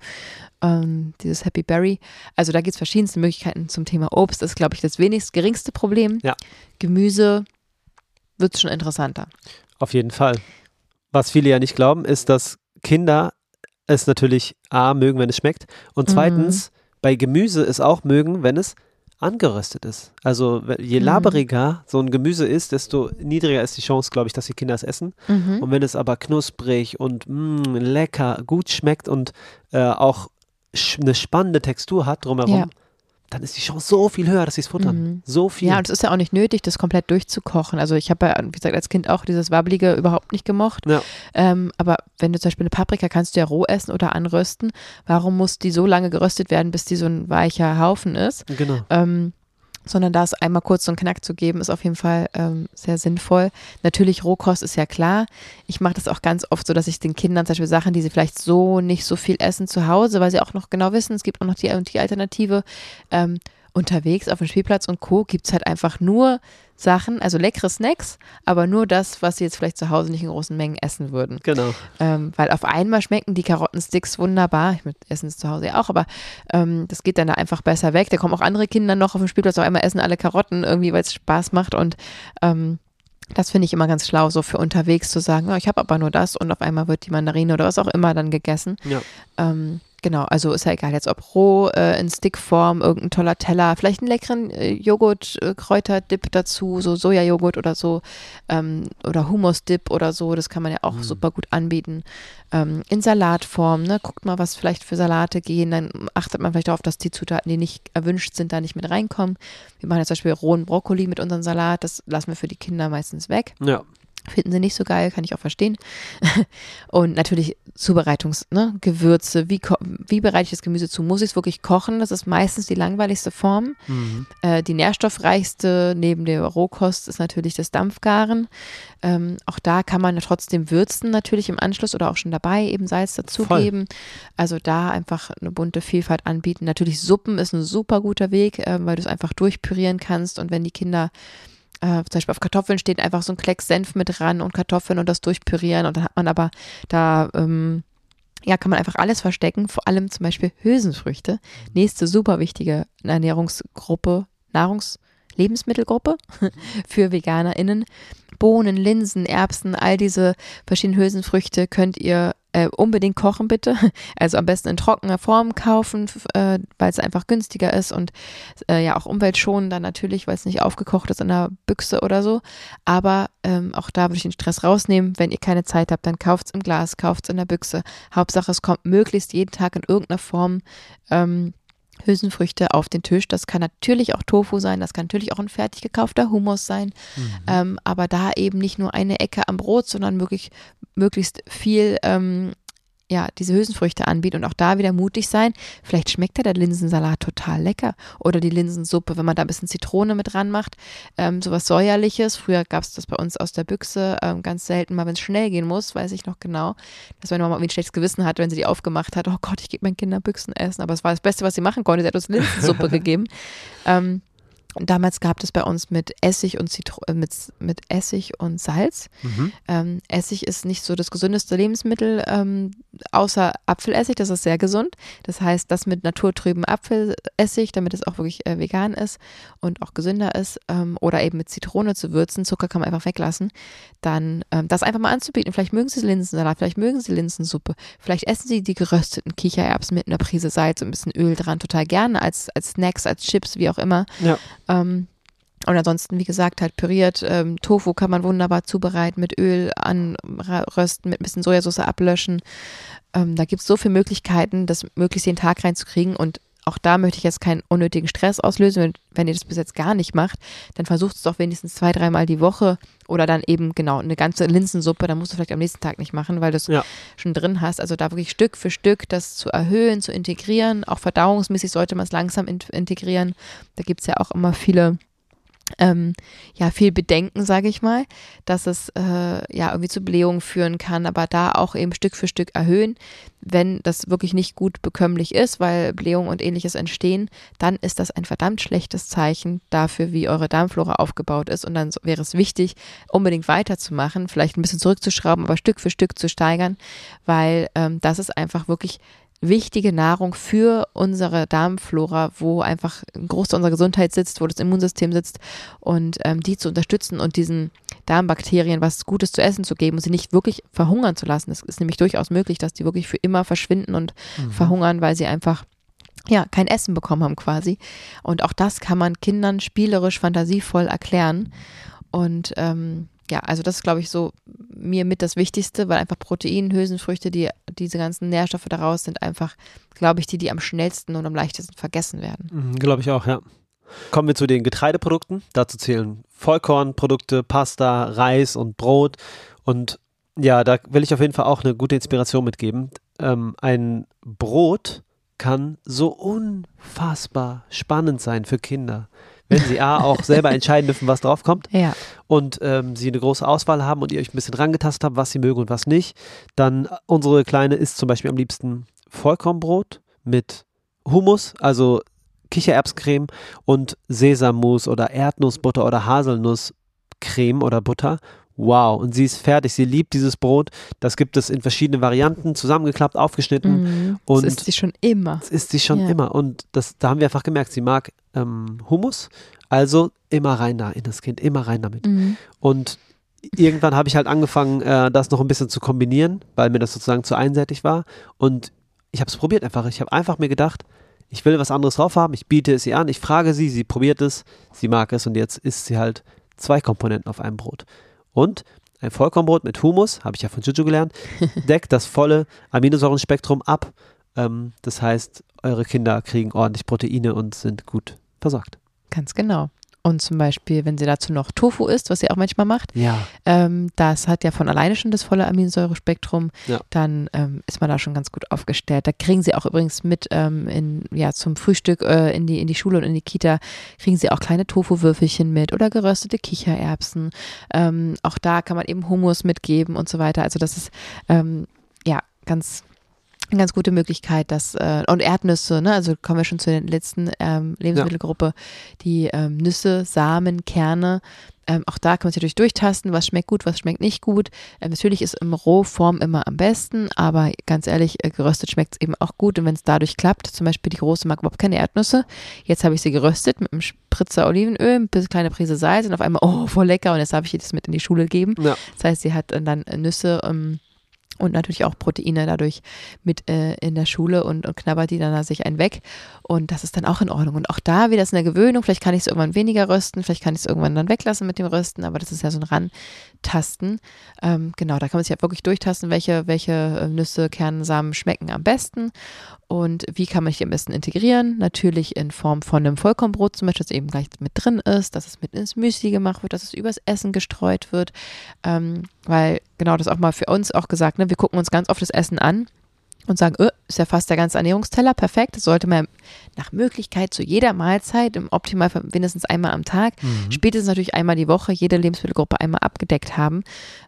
Ähm, dieses Happy Berry. Also da gibt es verschiedenste Möglichkeiten zum Thema Obst. Das ist, glaube ich, das wenigst geringste Problem. Ja. Gemüse wird es schon interessanter. Auf jeden Fall. Was viele ja nicht glauben, ist, dass Kinder es natürlich A mögen, wenn es schmeckt. Und Mhm. zweitens, bei Gemüse es auch mögen, wenn es angeröstet ist. Also je Mhm. laberiger so ein Gemüse ist, desto niedriger ist die Chance, glaube ich, dass die Kinder es essen. Mhm. Und wenn es aber knusprig und mm, lecker, gut schmeckt und äh, auch eine spannende Textur hat drumherum, Ja. dann ist die Chance so viel höher, dass sie es futtern. Mhm. So viel. Ja, und es ist ja auch nicht nötig, das komplett durchzukochen. Also ich habe ja, wie gesagt, als Kind auch dieses Wabbelige überhaupt nicht gemocht. Ja. Ähm, aber wenn du zum Beispiel eine Paprika kannst du ja roh essen oder anrösten. Warum muss die so lange geröstet werden, bis die so ein weicher Haufen ist? genau. Ähm, sondern da es einmal kurz so einen Knack zu geben, ist auf jeden Fall ähm, sehr sinnvoll. Natürlich Rohkost ist ja klar. Ich mache das auch ganz oft so, dass ich den Kindern zum Beispiel Sachen, die sie vielleicht so nicht so viel essen zu Hause, weil sie auch noch genau wissen, es gibt auch noch die, die Alternative, ähm, unterwegs auf dem Spielplatz und Co. gibt es halt einfach nur Sachen, also leckere Snacks, aber nur das, was sie jetzt vielleicht zu Hause nicht in großen Mengen essen würden. Genau. Ähm, weil auf einmal schmecken die Karottensticks wunderbar. Ich mit- essen es zu Hause ja auch, aber ähm, das geht dann da einfach besser weg. Da kommen auch andere Kinder noch auf dem Spielplatz, auf einmal essen alle Karotten irgendwie, weil es Spaß macht und ähm, das finde ich immer ganz schlau, so für unterwegs zu sagen, oh, ich habe aber nur das und auf einmal wird die Mandarine oder was auch immer dann gegessen. Ja. Ähm, genau, also ist ja egal, jetzt ob roh, äh, in Stickform, irgendein toller Teller, vielleicht einen leckeren äh, Joghurt, äh, Kräuterdip dazu, so Sojajoghurt oder so, ähm, oder Hummusdip oder so, das kann man ja auch Mm. super gut anbieten. Ähm, in Salatform, ne, guckt mal, was vielleicht für Salate gehen, dann achtet man vielleicht darauf, dass die Zutaten, die nicht erwünscht sind, da nicht mit reinkommen. Wir machen jetzt zum Beispiel rohen Brokkoli mit unserem Salat, das lassen wir für die Kinder meistens weg. Ja. Finden sie nicht so geil, kann ich auch verstehen. Und natürlich Zubereitungs, ne, wie, wie bereite ich das Gemüse zu? Muss ich es wirklich kochen? Das ist meistens die langweiligste Form. Mhm. Äh, die nährstoffreichste neben der Rohkost ist natürlich das Dampfgaren. Ähm, auch da kann man trotzdem würzen, natürlich im Anschluss oder auch schon dabei eben Salz dazugeben. Also da einfach eine bunte Vielfalt anbieten. Natürlich Suppen ist ein super guter Weg, äh, weil du es einfach durchpürieren kannst und wenn die Kinder äh, zum Beispiel auf Kartoffeln steht einfach so ein Klecks Senf mit ran und Kartoffeln und das durchpürieren und dann hat man aber da, ähm, ja, kann man einfach alles verstecken, vor allem zum Beispiel Hülsenfrüchte. Nächste super wichtige Ernährungsgruppe, Nahrungs- Lebensmittelgruppe für VeganerInnen. Bohnen, Linsen, Erbsen, all diese verschiedenen Hülsenfrüchte könnt ihr äh, unbedingt kochen bitte. Also am besten in trockener Form kaufen, äh, weil es einfach günstiger ist und äh, ja auch umweltschonender natürlich, weil es nicht aufgekocht ist in einer Büchse oder so. Aber ähm, auch da würde ich den Stress rausnehmen. Wenn ihr keine Zeit habt, dann kauft es im Glas, kauft es in der Büchse. Hauptsache es kommt möglichst jeden Tag in irgendeiner Form ähm, Hülsenfrüchte auf den Tisch. Das kann natürlich auch Tofu sein, das kann natürlich auch ein fertig gekaufter Hummus sein, mhm. ähm, aber da eben nicht nur eine Ecke am Brot, sondern wirklich möglichst viel ähm, ja, diese Hülsenfrüchte anbietet und auch da wieder mutig sein. Vielleicht schmeckt ja der Linsensalat total lecker oder die Linsensuppe, wenn man da ein bisschen Zitrone mit dran macht. Ähm, sowas Säuerliches. Früher gab es das bei uns aus der Büchse ähm, ganz selten mal, wenn es schnell gehen muss, weiß ich noch genau, dass meine Mama irgendwie ein schlechtes Gewissen hatte, wenn sie die aufgemacht hat. Oh Gott, ich gebe meinen Kindern Büchsen essen. Aber es war das Beste, was sie machen konnte. Sie hat uns Linsensuppe gegeben. Ähm, Damals gab es bei uns mit Essig und Zitro äh, mit, mit Essig und Salz. Mhm. Ähm, Essig ist nicht so das gesündeste Lebensmittel, ähm, außer Apfelessig, das ist sehr gesund. Das heißt, das mit naturtrüben Apfelessig, damit es auch wirklich äh, vegan ist und auch gesünder ist, ähm, oder eben mit Zitrone zu würzen, Zucker kann man einfach weglassen, dann ähm, das einfach mal anzubieten. Vielleicht mögen Sie Linsensalat, vielleicht mögen Sie Linsensuppe, vielleicht essen Sie die gerösteten Kichererbsen mit einer Prise Salz und ein bisschen Öl dran total gerne als, als Snacks, als Chips, wie auch immer. Ja. Ähm, und ansonsten, wie gesagt, halt püriert. Ähm, Tofu kann man wunderbar zubereiten, mit Öl anrösten, mit ein bisschen Sojasauce ablöschen. Ähm, da gibt es so viele Möglichkeiten, das möglichst jeden Tag reinzukriegen. Und auch da möchte ich jetzt keinen unnötigen Stress auslösen. Wenn, wenn ihr das bis jetzt gar nicht macht, dann versucht es doch wenigstens zwei, dreimal die Woche oder dann eben genau eine ganze Linsensuppe. Dann musst du vielleicht am nächsten Tag nicht machen, weil du es ja. schon drin hast. Also da wirklich Stück für Stück das zu erhöhen, zu integrieren. Auch verdauungsmäßig sollte man es langsam in integrieren. Da gibt es ja auch immer viele ähm, ja viel Bedenken, sage ich mal, dass es äh, ja irgendwie zu Blähungen führen kann, aber da auch eben Stück für Stück erhöhen. Wenn das wirklich nicht gut bekömmlich ist, weil Blähungen und ähnliches entstehen, dann ist das ein verdammt schlechtes Zeichen dafür, wie eure Darmflora aufgebaut ist. Und dann wäre es wichtig, unbedingt weiterzumachen, vielleicht ein bisschen zurückzuschrauben, aber Stück für Stück zu steigern, weil ähm, das ist einfach wirklich wichtige Nahrung für unsere Darmflora, wo einfach ein Großteil unserer Gesundheit sitzt, wo das Immunsystem sitzt und ähm, die zu unterstützen und diesen Darmbakterien was Gutes zu essen zu geben und sie nicht wirklich verhungern zu lassen. Es ist nämlich durchaus möglich, dass die wirklich für immer verschwinden und mhm. verhungern, weil sie einfach ja, kein Essen bekommen haben quasi. Und auch das kann man Kindern spielerisch, fantasievoll erklären. Und ähm, ja, also das ist, glaube ich, so mir mit das Wichtigste, weil einfach Protein, Hülsenfrüchte, die, diese ganzen Nährstoffe daraus sind einfach, glaube ich, die, die am schnellsten und am leichtesten vergessen werden. Mhm, glaube ich auch, ja. Kommen wir zu den Getreideprodukten. Dazu zählen Vollkornprodukte, Pasta, Reis und Brot. Und ja, da will ich auf jeden Fall auch eine gute Inspiration mitgeben. Ähm, ein Brot kann so unfassbar spannend sein für Kinder wenn sie A auch selber entscheiden dürfen, was drauf kommt ja. und ähm, sie eine große Auswahl haben und ihr euch ein bisschen rangetastet habt, was sie mögen und was nicht, dann unsere Kleine isst zum Beispiel am liebsten Vollkornbrot mit Hummus, also Kichererbscreme und Sesammus oder Erdnussbutter oder Haselnusscreme oder Butter wow, und sie ist fertig. Sie liebt dieses Brot. Das gibt es in verschiedenen Varianten, zusammengeklappt, aufgeschnitten. Mm, und das ist sie schon immer. Das ist sie schon ja. immer. Und das, da haben wir einfach gemerkt, sie mag ähm, Hummus. Also immer rein da in das Kind, immer rein damit. Mm. Und irgendwann habe ich halt angefangen, äh, das noch ein bisschen zu kombinieren, weil mir das sozusagen zu einseitig war. Und ich habe es probiert einfach. Ich habe einfach mir gedacht, ich will was anderes drauf haben, ich biete es ihr an, ich frage sie, sie probiert es, sie mag es und jetzt isst sie halt zwei Komponenten auf einem Brot. Und ein Vollkornbrot mit Humus, habe ich ja von Juju gelernt, deckt das volle Aminosäurenspektrum ab. Ähm, das heißt, eure Kinder kriegen ordentlich Proteine und sind gut versorgt. Ganz genau. Und zum Beispiel, wenn sie dazu noch Tofu isst, was sie auch manchmal macht, Ja. ähm, das hat ja von alleine schon das volle Aminosäurespektrum, Ja. dann ähm, ist man da schon ganz gut aufgestellt. Da kriegen sie auch übrigens mit ähm, in, ja, zum Frühstück äh, in, die, in die Schule und in die Kita, kriegen sie auch kleine Tofu-Würfelchen mit oder geröstete Kichererbsen. Ähm, auch da kann man eben Hummus mitgeben und so weiter. Also das ist ähm, ja ganz eine ganz gute Möglichkeit, dass äh, und Erdnüsse, ne, also kommen wir schon zu der letzten ähm, Lebensmittelgruppe, die ähm, Nüsse, Samen, Kerne. Ähm, auch da kann man sich natürlich durchtasten, was schmeckt gut, was schmeckt nicht gut. Ähm, natürlich ist in Rohform immer am besten, aber ganz ehrlich, äh, geröstet schmeckt es eben auch gut. Und wenn es dadurch klappt, zum Beispiel die große mag überhaupt keine Erdnüsse. Jetzt habe ich sie geröstet mit einem Spritzer Olivenöl, ein bisschen kleine Prise Salz und auf einmal, oh, voll lecker. Und jetzt darf ich ihr das mit in die Schule geben. Ja. Das heißt, sie hat äh, dann Nüsse ähm, und natürlich auch Proteine dadurch mit äh, in der Schule und, und knabbert die dann da sich einen weg. Und das ist dann auch in Ordnung. Und auch da wieder ist eine Gewöhnung. Vielleicht kann ich es irgendwann weniger rösten, vielleicht kann ich es irgendwann dann weglassen mit dem Rösten, aber das ist ja so ein Rantasten. Ähm, genau, da kann man sich ja wirklich durchtasten, welche, welche äh, Nüsse, Kerne, Samen schmecken am besten und wie kann man die am besten integrieren. Natürlich in Form von einem Vollkornbrot zum Beispiel, das eben gleich mit drin ist, dass es mit ins Müsli gemacht wird, dass es übers Essen gestreut wird. Ähm, weil genau das auch mal für uns auch gesagt, ne, wir gucken uns ganz oft das Essen an und sagen, öh, ist ja fast der ganze Ernährungsteller, perfekt. Das sollte man nach Möglichkeit zu jeder Mahlzeit, im Optimalfall mindestens einmal am Tag, Mhm. spätestens natürlich einmal die Woche, jede Lebensmittelgruppe einmal abgedeckt haben.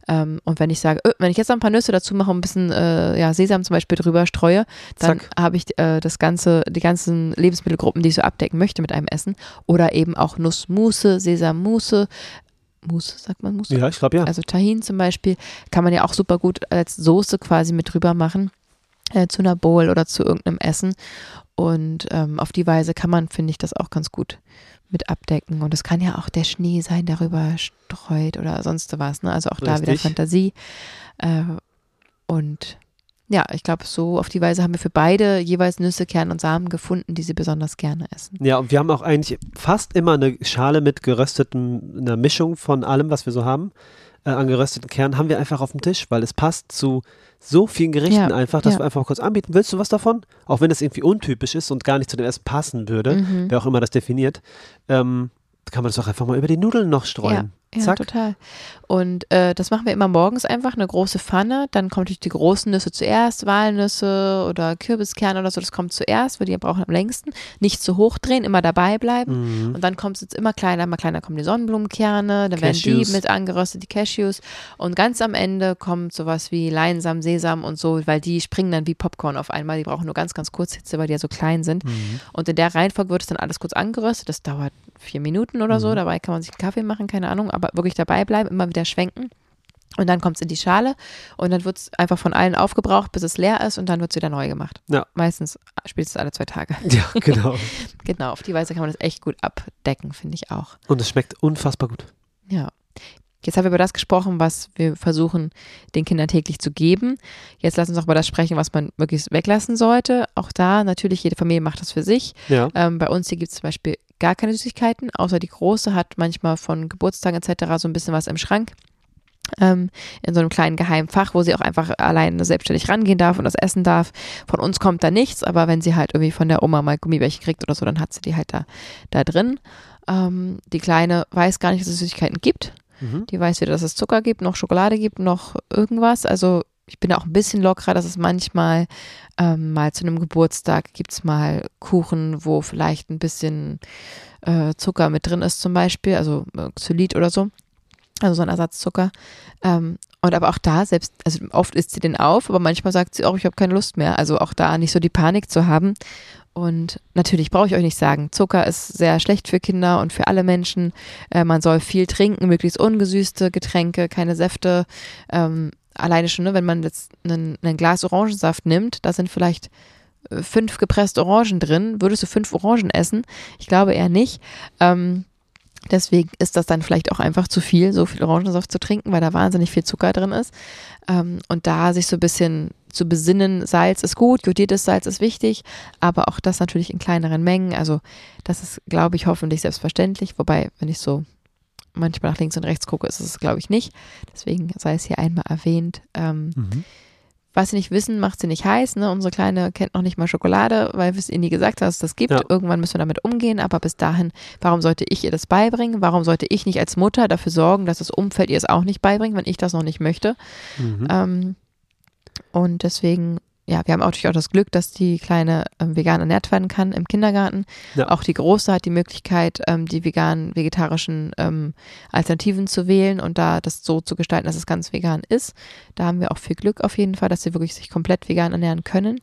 Ähm, und wenn ich sage, öh, wenn ich jetzt noch ein paar Nüsse dazu mache und ein bisschen äh, ja, Sesam zum Beispiel drüber streue, dann habe ich äh, das ganze, die ganzen Lebensmittelgruppen, die ich so abdecken möchte mit einem Essen. Oder eben auch Nussmusse, Sesammusse, Mousse, sagt man Mousse? Ja, ich glaube ja. Also Tahin zum Beispiel kann man ja auch super gut als Soße quasi mit drüber machen äh, zu einer Bowl oder zu irgendeinem Essen. Und ähm, auf die Weise kann man, finde ich, das auch ganz gut mit abdecken. Und es kann ja auch der Schnee sein, der darüber streut oder sonst was. Ne? Also auch da wieder Richtig. Fantasie. Äh, und ja, ich glaube, so auf die Weise haben wir für beide jeweils Nüsse, Kerne und Samen gefunden, die sie besonders gerne essen. Ja, und wir haben auch eigentlich fast immer eine Schale mit gerösteten, einer Mischung von allem, was wir so haben, äh, an gerösteten Kernen, haben wir einfach auf dem Tisch, weil es passt zu so vielen Gerichten Ja, einfach, dass ja. wir einfach kurz anbieten. Willst du was davon? Auch wenn es irgendwie untypisch ist und gar nicht zu dem Essen passen würde, Mhm. wer auch immer das definiert, ähm, kann man das auch einfach mal über die Nudeln noch streuen. Ja, Zack. total. Und äh, das machen wir immer morgens einfach, eine große Pfanne. Dann kommt natürlich die großen Nüsse zuerst, Walnüsse oder Kürbiskerne oder so, das kommt zuerst, weil die brauchen am längsten. Nicht zu hoch drehen, immer dabei bleiben. Mhm. Und dann kommt es jetzt immer kleiner, immer kleiner kommen die Sonnenblumenkerne, dann werden Cashews. die mit angeröstet, die Cashews. Und ganz am Ende kommt sowas wie Leinsamen, Sesam und so, weil die springen dann wie Popcorn auf einmal. Die brauchen nur ganz, ganz kurz Hitze, weil die ja so klein sind. Mhm. Und in der Reihenfolge wird es dann alles kurz angeröstet. Das dauert vier Minuten oder so. Mhm. Dabei kann man sich einen Kaffee machen, keine Ahnung, aber wirklich dabei bleiben, immer wieder schwenken. Und dann kommt es in die Schale und dann wird es einfach von allen aufgebraucht, bis es leer ist und dann wird es wieder neu gemacht. Ja. Meistens spätestens alle zwei Tage. Ja, genau. Genau, auf die Weise kann man das echt gut abdecken, finde ich auch. Und es schmeckt unfassbar gut. Ja. Jetzt haben wir über das gesprochen, was wir versuchen, den Kindern täglich zu geben. Jetzt lass uns auch über das sprechen, was man möglichst weglassen sollte. Auch da, natürlich, jede Familie macht das für sich. Ja. Ähm, bei uns hier gibt es zum Beispiel gar keine Süßigkeiten, außer die große hat manchmal von Geburtstagen etc. so ein bisschen was im Schrank. Ähm, in so einem kleinen geheimen Fach, wo sie auch einfach alleine selbstständig rangehen darf und das essen darf. Von uns kommt da nichts, aber wenn sie halt irgendwie von der Oma mal Gummibärchen kriegt oder so, dann hat sie die halt da, da drin. Ähm, die Kleine weiß gar nicht, dass es Süßigkeiten gibt. Mhm. Die weiß weder, dass es Zucker gibt, noch Schokolade gibt, noch irgendwas. Also ich bin auch ein bisschen lockerer, dass es manchmal ähm, mal zu einem Geburtstag gibt es mal Kuchen, wo vielleicht ein bisschen äh, Zucker mit drin ist zum Beispiel, also äh, Xylit oder so. Also so ein Ersatzzucker. Ähm, und aber auch da, selbst, also oft isst sie den auf, aber manchmal sagt sie auch, ich habe keine Lust mehr. Also auch da nicht so die Panik zu haben. Und natürlich brauche ich euch nicht sagen, Zucker ist sehr schlecht für Kinder und für alle Menschen. Äh, man soll viel trinken, möglichst ungesüßte Getränke, keine Säfte. Ähm, alleine schon, ne, wenn man jetzt ein Glas Orangensaft nimmt, da sind vielleicht äh, fünf gepresste Orangen drin. Würdest du fünf Orangen essen? Ich glaube eher nicht. Ähm, deswegen ist das dann vielleicht auch einfach zu viel, so viel Orangensaft zu trinken, weil da wahnsinnig viel Zucker drin ist. Ähm, und da sich so ein bisschen zu besinnen, Salz ist gut, jodiertes Salz ist wichtig, aber auch das natürlich in kleineren Mengen. Also das ist, glaube ich, hoffentlich selbstverständlich. Wobei, wenn ich so manchmal nach links und rechts gucke, ist es, glaube ich, nicht. Deswegen sei es hier einmal erwähnt. Ähm, Mhm. Was sie nicht wissen, macht sie nicht heiß. Ne? Unsere Kleine kennt noch nicht mal Schokolade, weil wir es ihr nie gesagt haben, dass es das gibt. Ja. Irgendwann müssen wir damit umgehen, aber bis dahin, warum sollte ich ihr das beibringen? Warum sollte ich nicht als Mutter dafür sorgen, dass das Umfeld ihr es auch nicht beibringt, wenn ich das noch nicht möchte? Mhm. Ähm, und deswegen, ja, wir haben auch natürlich auch das Glück, dass die Kleine ähm, vegan ernährt werden kann im Kindergarten. Ja. Auch die Große hat die Möglichkeit, ähm, die veganen, vegetarischen ähm, Alternativen zu wählen und da das so zu gestalten, dass es ganz vegan ist. Da haben wir auch viel Glück auf jeden Fall, dass sie wirklich sich komplett vegan ernähren können.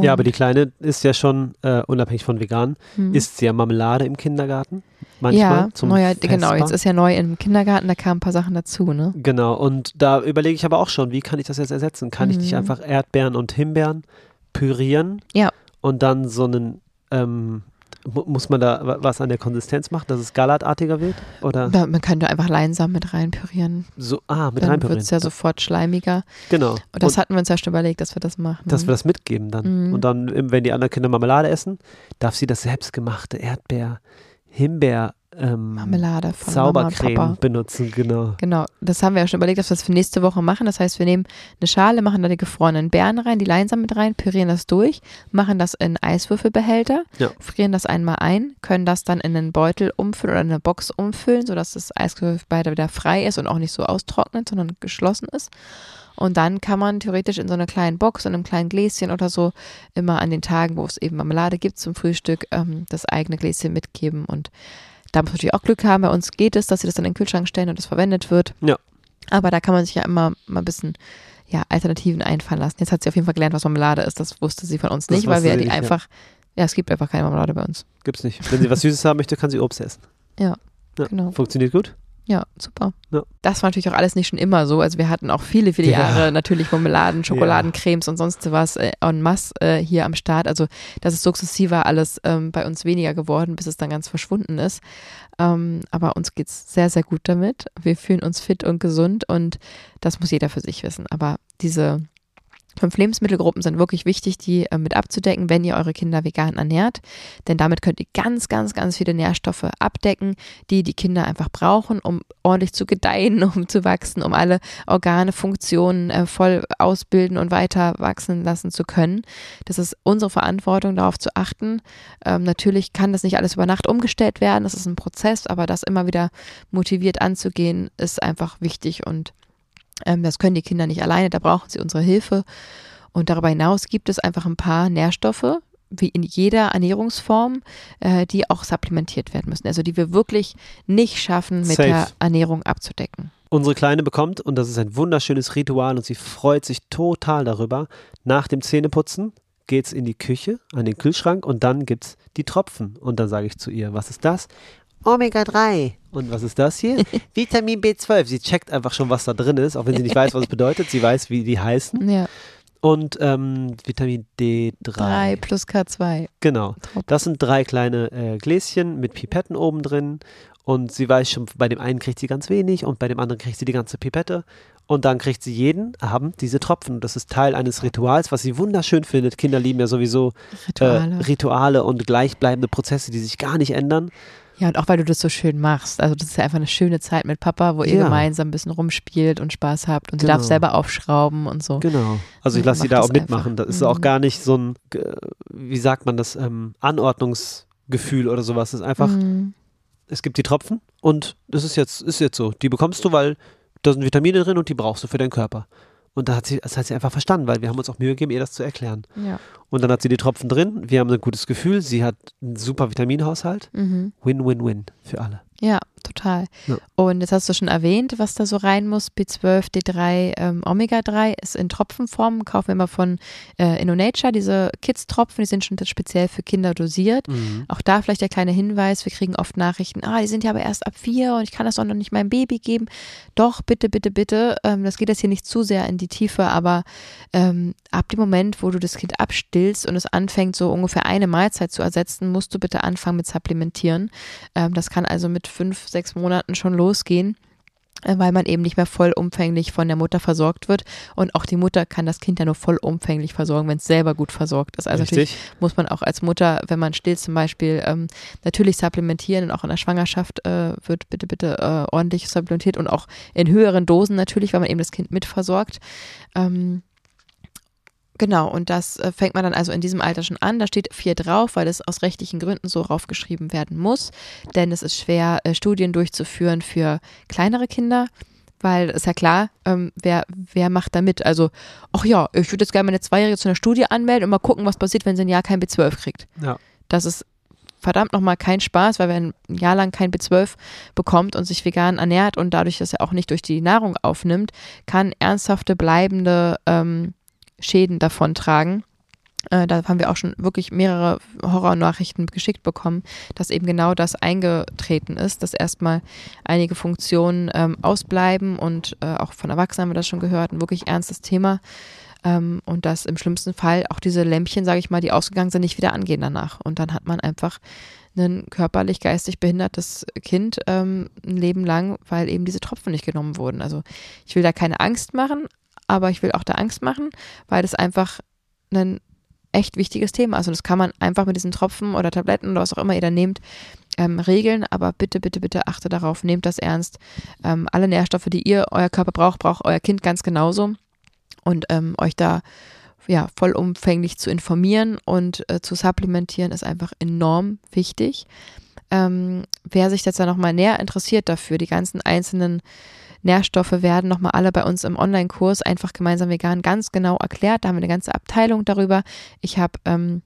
Ja, aber Und, die Kleine ist ja schon, äh, unabhängig von vegan, hm. isst sie ja Marmelade im Kindergarten. Manchmal ja, zum neuer, genau, jetzt ist ja neu im Kindergarten, da kamen ein paar Sachen dazu, ne? Genau, und da überlege ich aber auch schon, wie kann ich das jetzt ersetzen? Kann ich nicht Mhm. einfach Erdbeeren und Himbeeren pürieren? Ja. Und dann so einen, ähm, muss man da wa- was an der Konsistenz machen, dass es galatartiger wird? Oder Da, man könnte einfach Leinsamen mit reinpürieren. so, ah, mit Dann reinpürieren. wird es ja sofort schleimiger. Genau. Und das und, hatten wir uns ja schon überlegt, dass wir das machen. dass wir das mitgeben dann. Mhm. Und dann, wenn die anderen Kinder Marmelade essen, darf sie das selbstgemachte Erdbeer, Himbeer, ähm, Marmelade von Zaubercreme benutzen, genau. Genau, das haben wir ja schon überlegt, dass wir das für nächste Woche machen. Das heißt, wir nehmen eine Schale, machen da die gefrorenen Beeren rein, die Leinsamen mit rein, pürieren das durch, machen das in Eiswürfelbehälter, Ja. frieren das einmal ein, können das dann in einen Beutel umfüllen oder in eine Box umfüllen, sodass das Eiswürfelbehälter wieder frei ist und auch nicht so austrocknet, sondern geschlossen ist. Und dann kann man theoretisch in so einer kleinen Box, in einem kleinen Gläschen oder so, immer an den Tagen, wo es eben Marmelade gibt zum Frühstück, ähm, das eigene Gläschen mitgeben. Und da muss man natürlich auch Glück haben. Bei uns geht es, dass sie das dann in den Kühlschrank stellen und das verwendet wird. Ja. Aber da kann man sich ja immer mal ein bisschen ja, Alternativen einfallen lassen. Jetzt hat sie auf jeden Fall gelernt, was Marmelade ist. Das wusste sie von uns nicht, weil wir die nicht, ja. einfach, ja. es gibt einfach keine Marmelade bei uns. Gibt's nicht. Wenn sie was Süßes haben möchte, kann sie Obst essen. Ja, Ja. genau. Funktioniert gut? Ja, super. Ja. Das war natürlich auch alles nicht schon immer so. Also wir hatten auch viele, viele Ja. Jahre natürlich Marmeladen, Schokoladencremes und sonst was äh, en masse äh, hier am Start. Also das ist sukzessiver alles ähm, bei uns weniger geworden, bis es dann ganz verschwunden ist. Ähm, aber uns geht's sehr, sehr gut damit. Wir fühlen uns fit und gesund und das muss jeder für sich wissen. Aber diese Fünf Lebensmittelgruppen sind wirklich wichtig, die äh, mit abzudecken, wenn ihr eure Kinder vegan ernährt. Denn damit könnt ihr ganz, ganz, ganz viele Nährstoffe abdecken, die die Kinder einfach brauchen, um ordentlich zu gedeihen, um zu wachsen, um alle Organe, Funktionen äh, voll ausbilden und weiter wachsen lassen zu können. Das ist unsere Verantwortung, darauf zu achten. Ähm, natürlich kann das nicht alles über Nacht umgestellt werden. Das ist ein Prozess, aber das immer wieder motiviert anzugehen, ist einfach wichtig und ähm, das können die Kinder nicht alleine, da brauchen sie unsere Hilfe. Und darüber hinaus gibt es einfach ein paar Nährstoffe, wie in jeder Ernährungsform, äh, die auch supplementiert werden müssen. Also die wir wirklich nicht schaffen, mit Safe. der Ernährung abzudecken. Unsere Kleine bekommt, und das ist ein wunderschönes Ritual und sie freut sich total darüber, nach dem Zähneputzen geht's in die Küche, an den Kühlschrank und dann gibt's die Tropfen. Und dann sage ich zu ihr, was ist das? Omega-3. Und was ist das hier? Vitamin B12. Sie checkt einfach schon, was da drin ist, auch wenn sie nicht weiß, was es bedeutet. Sie weiß, wie die heißen. Ja, Und ähm, Vitamin D3. 3 plus K2. Genau. Das sind drei kleine äh, Gläschen mit Pipetten oben drin. Und sie weiß schon, bei dem einen kriegt sie ganz wenig und bei dem anderen kriegt sie die ganze Pipette. Und dann kriegt sie jeden Abend diese Tropfen. Und das ist Teil eines Rituals, was sie wunderschön findet. Kinder lieben ja sowieso Rituale. Äh, Rituale und gleichbleibende Prozesse, die sich gar nicht ändern. Ja, und auch weil du das so schön machst. Also das ist ja einfach eine schöne Zeit mit Papa, wo ihr Ja. gemeinsam ein bisschen rumspielt und Spaß habt und sie Genau. darf selber aufschrauben und so. Genau. Also ich lasse sie da auch mitmachen. einfach. Das ist Mhm. auch gar nicht so ein, äh, wie sagt man das, ähm, Anordnungsgefühl oder sowas. Das ist einfach, Mhm. es gibt die Tropfen und das ist jetzt, ist jetzt so. Die bekommst du, weil da sind Vitamine drin und die brauchst du für deinen Körper. Und da hat sie, das hat sie einfach verstanden, weil wir haben uns auch Mühe gegeben, ihr das zu erklären. Ja. Und dann hat sie die Tropfen drin, wir haben ein gutes Gefühl, sie hat einen super Vitaminhaushalt. Mhm. Win-win-win für alle. Ja, total. Ja. Und jetzt hast du schon erwähnt, was da so rein muss. B12, D3, ähm, Omega-3 ist in Tropfenform. Kaufen wir immer von äh, InnoNature, diese Kids-Tropfen, die sind schon speziell für Kinder dosiert. Mhm. Auch da vielleicht der kleine Hinweis, wir kriegen oft Nachrichten, ah, die sind ja aber erst ab vier und ich kann das doch noch nicht meinem Baby geben. Doch, bitte, bitte, bitte, ähm, das geht jetzt hier nicht zu sehr in die Tiefe, aber ähm, ab dem Moment, wo du das Kind abstillst und es anfängt, so ungefähr eine Mahlzeit zu ersetzen, musst du bitte anfangen mit Supplementieren. Ähm, das kann also mit fünf, sechs Monaten schon losgehen äh, weil man eben nicht mehr vollumfänglich von der Mutter versorgt wird. Und auch die Mutter kann das Kind ja nur vollumfänglich versorgen, wenn es selber gut versorgt ist. Also natürlich Richtig? muss man auch als Mutter, wenn man stillt zum Beispiel, ähm, natürlich supplementieren und auch in der Schwangerschaft äh, wird bitte, bitte äh, ordentlich supplementiert und auch in höheren Dosen natürlich, weil man eben das Kind mitversorgt. Ähm, Genau, und das äh, fängt man dann also in diesem Alter schon an. Da steht vier drauf, weil es aus rechtlichen Gründen so raufgeschrieben werden muss. Denn es ist schwer, äh, Studien durchzuführen für kleinere Kinder, weil ist ja klar, ähm, wer, wer macht da mit? Also, ach ja, ich würde jetzt gerne meine Zweijährige zu einer Studie anmelden und mal gucken, was passiert, wenn sie ein Jahr kein B12 kriegt. Ja. Das ist verdammt nochmal kein Spaß, weil wer ein Jahr lang kein B12 bekommt und sich vegan ernährt und dadurch, dass er auch nicht durch die Nahrung aufnimmt, kann ernsthafte, bleibende ähm, Schäden davontragen. Äh, da haben wir auch schon wirklich mehrere Horrornachrichten geschickt bekommen, dass eben genau das eingetreten ist, dass erstmal einige Funktionen ähm, ausbleiben und äh, auch von Erwachsenen haben wir das schon gehört, ein wirklich ernstes Thema. Ähm, und dass im schlimmsten Fall auch diese Lämpchen, sage ich mal, die ausgegangen sind, nicht wieder angehen danach. Und dann hat man einfach ein körperlich, geistig behindertes Kind ähm, ein Leben lang, weil eben diese Tropfen nicht genommen wurden. Also ich will da keine Angst machen, aber ich will auch da Angst machen, weil das einfach ein echt wichtiges Thema ist. Und das kann man einfach mit diesen Tropfen oder Tabletten oder was auch immer ihr da nehmt, ähm, regeln. Aber bitte, bitte, bitte achte darauf, nehmt das ernst. Ähm, alle Nährstoffe, die ihr, euer Körper braucht, braucht euer Kind ganz genauso. Und ähm, euch da ja, vollumfänglich zu informieren und äh, zu supplementieren ist einfach enorm wichtig. Ähm, wer sich jetzt da nochmal näher interessiert dafür, die ganzen einzelnen Nährstoffe werden nochmal alle bei uns im Online-Kurs einfach gemeinsam vegan ganz genau erklärt. Da haben wir eine ganze Abteilung darüber. Ich habe ähm,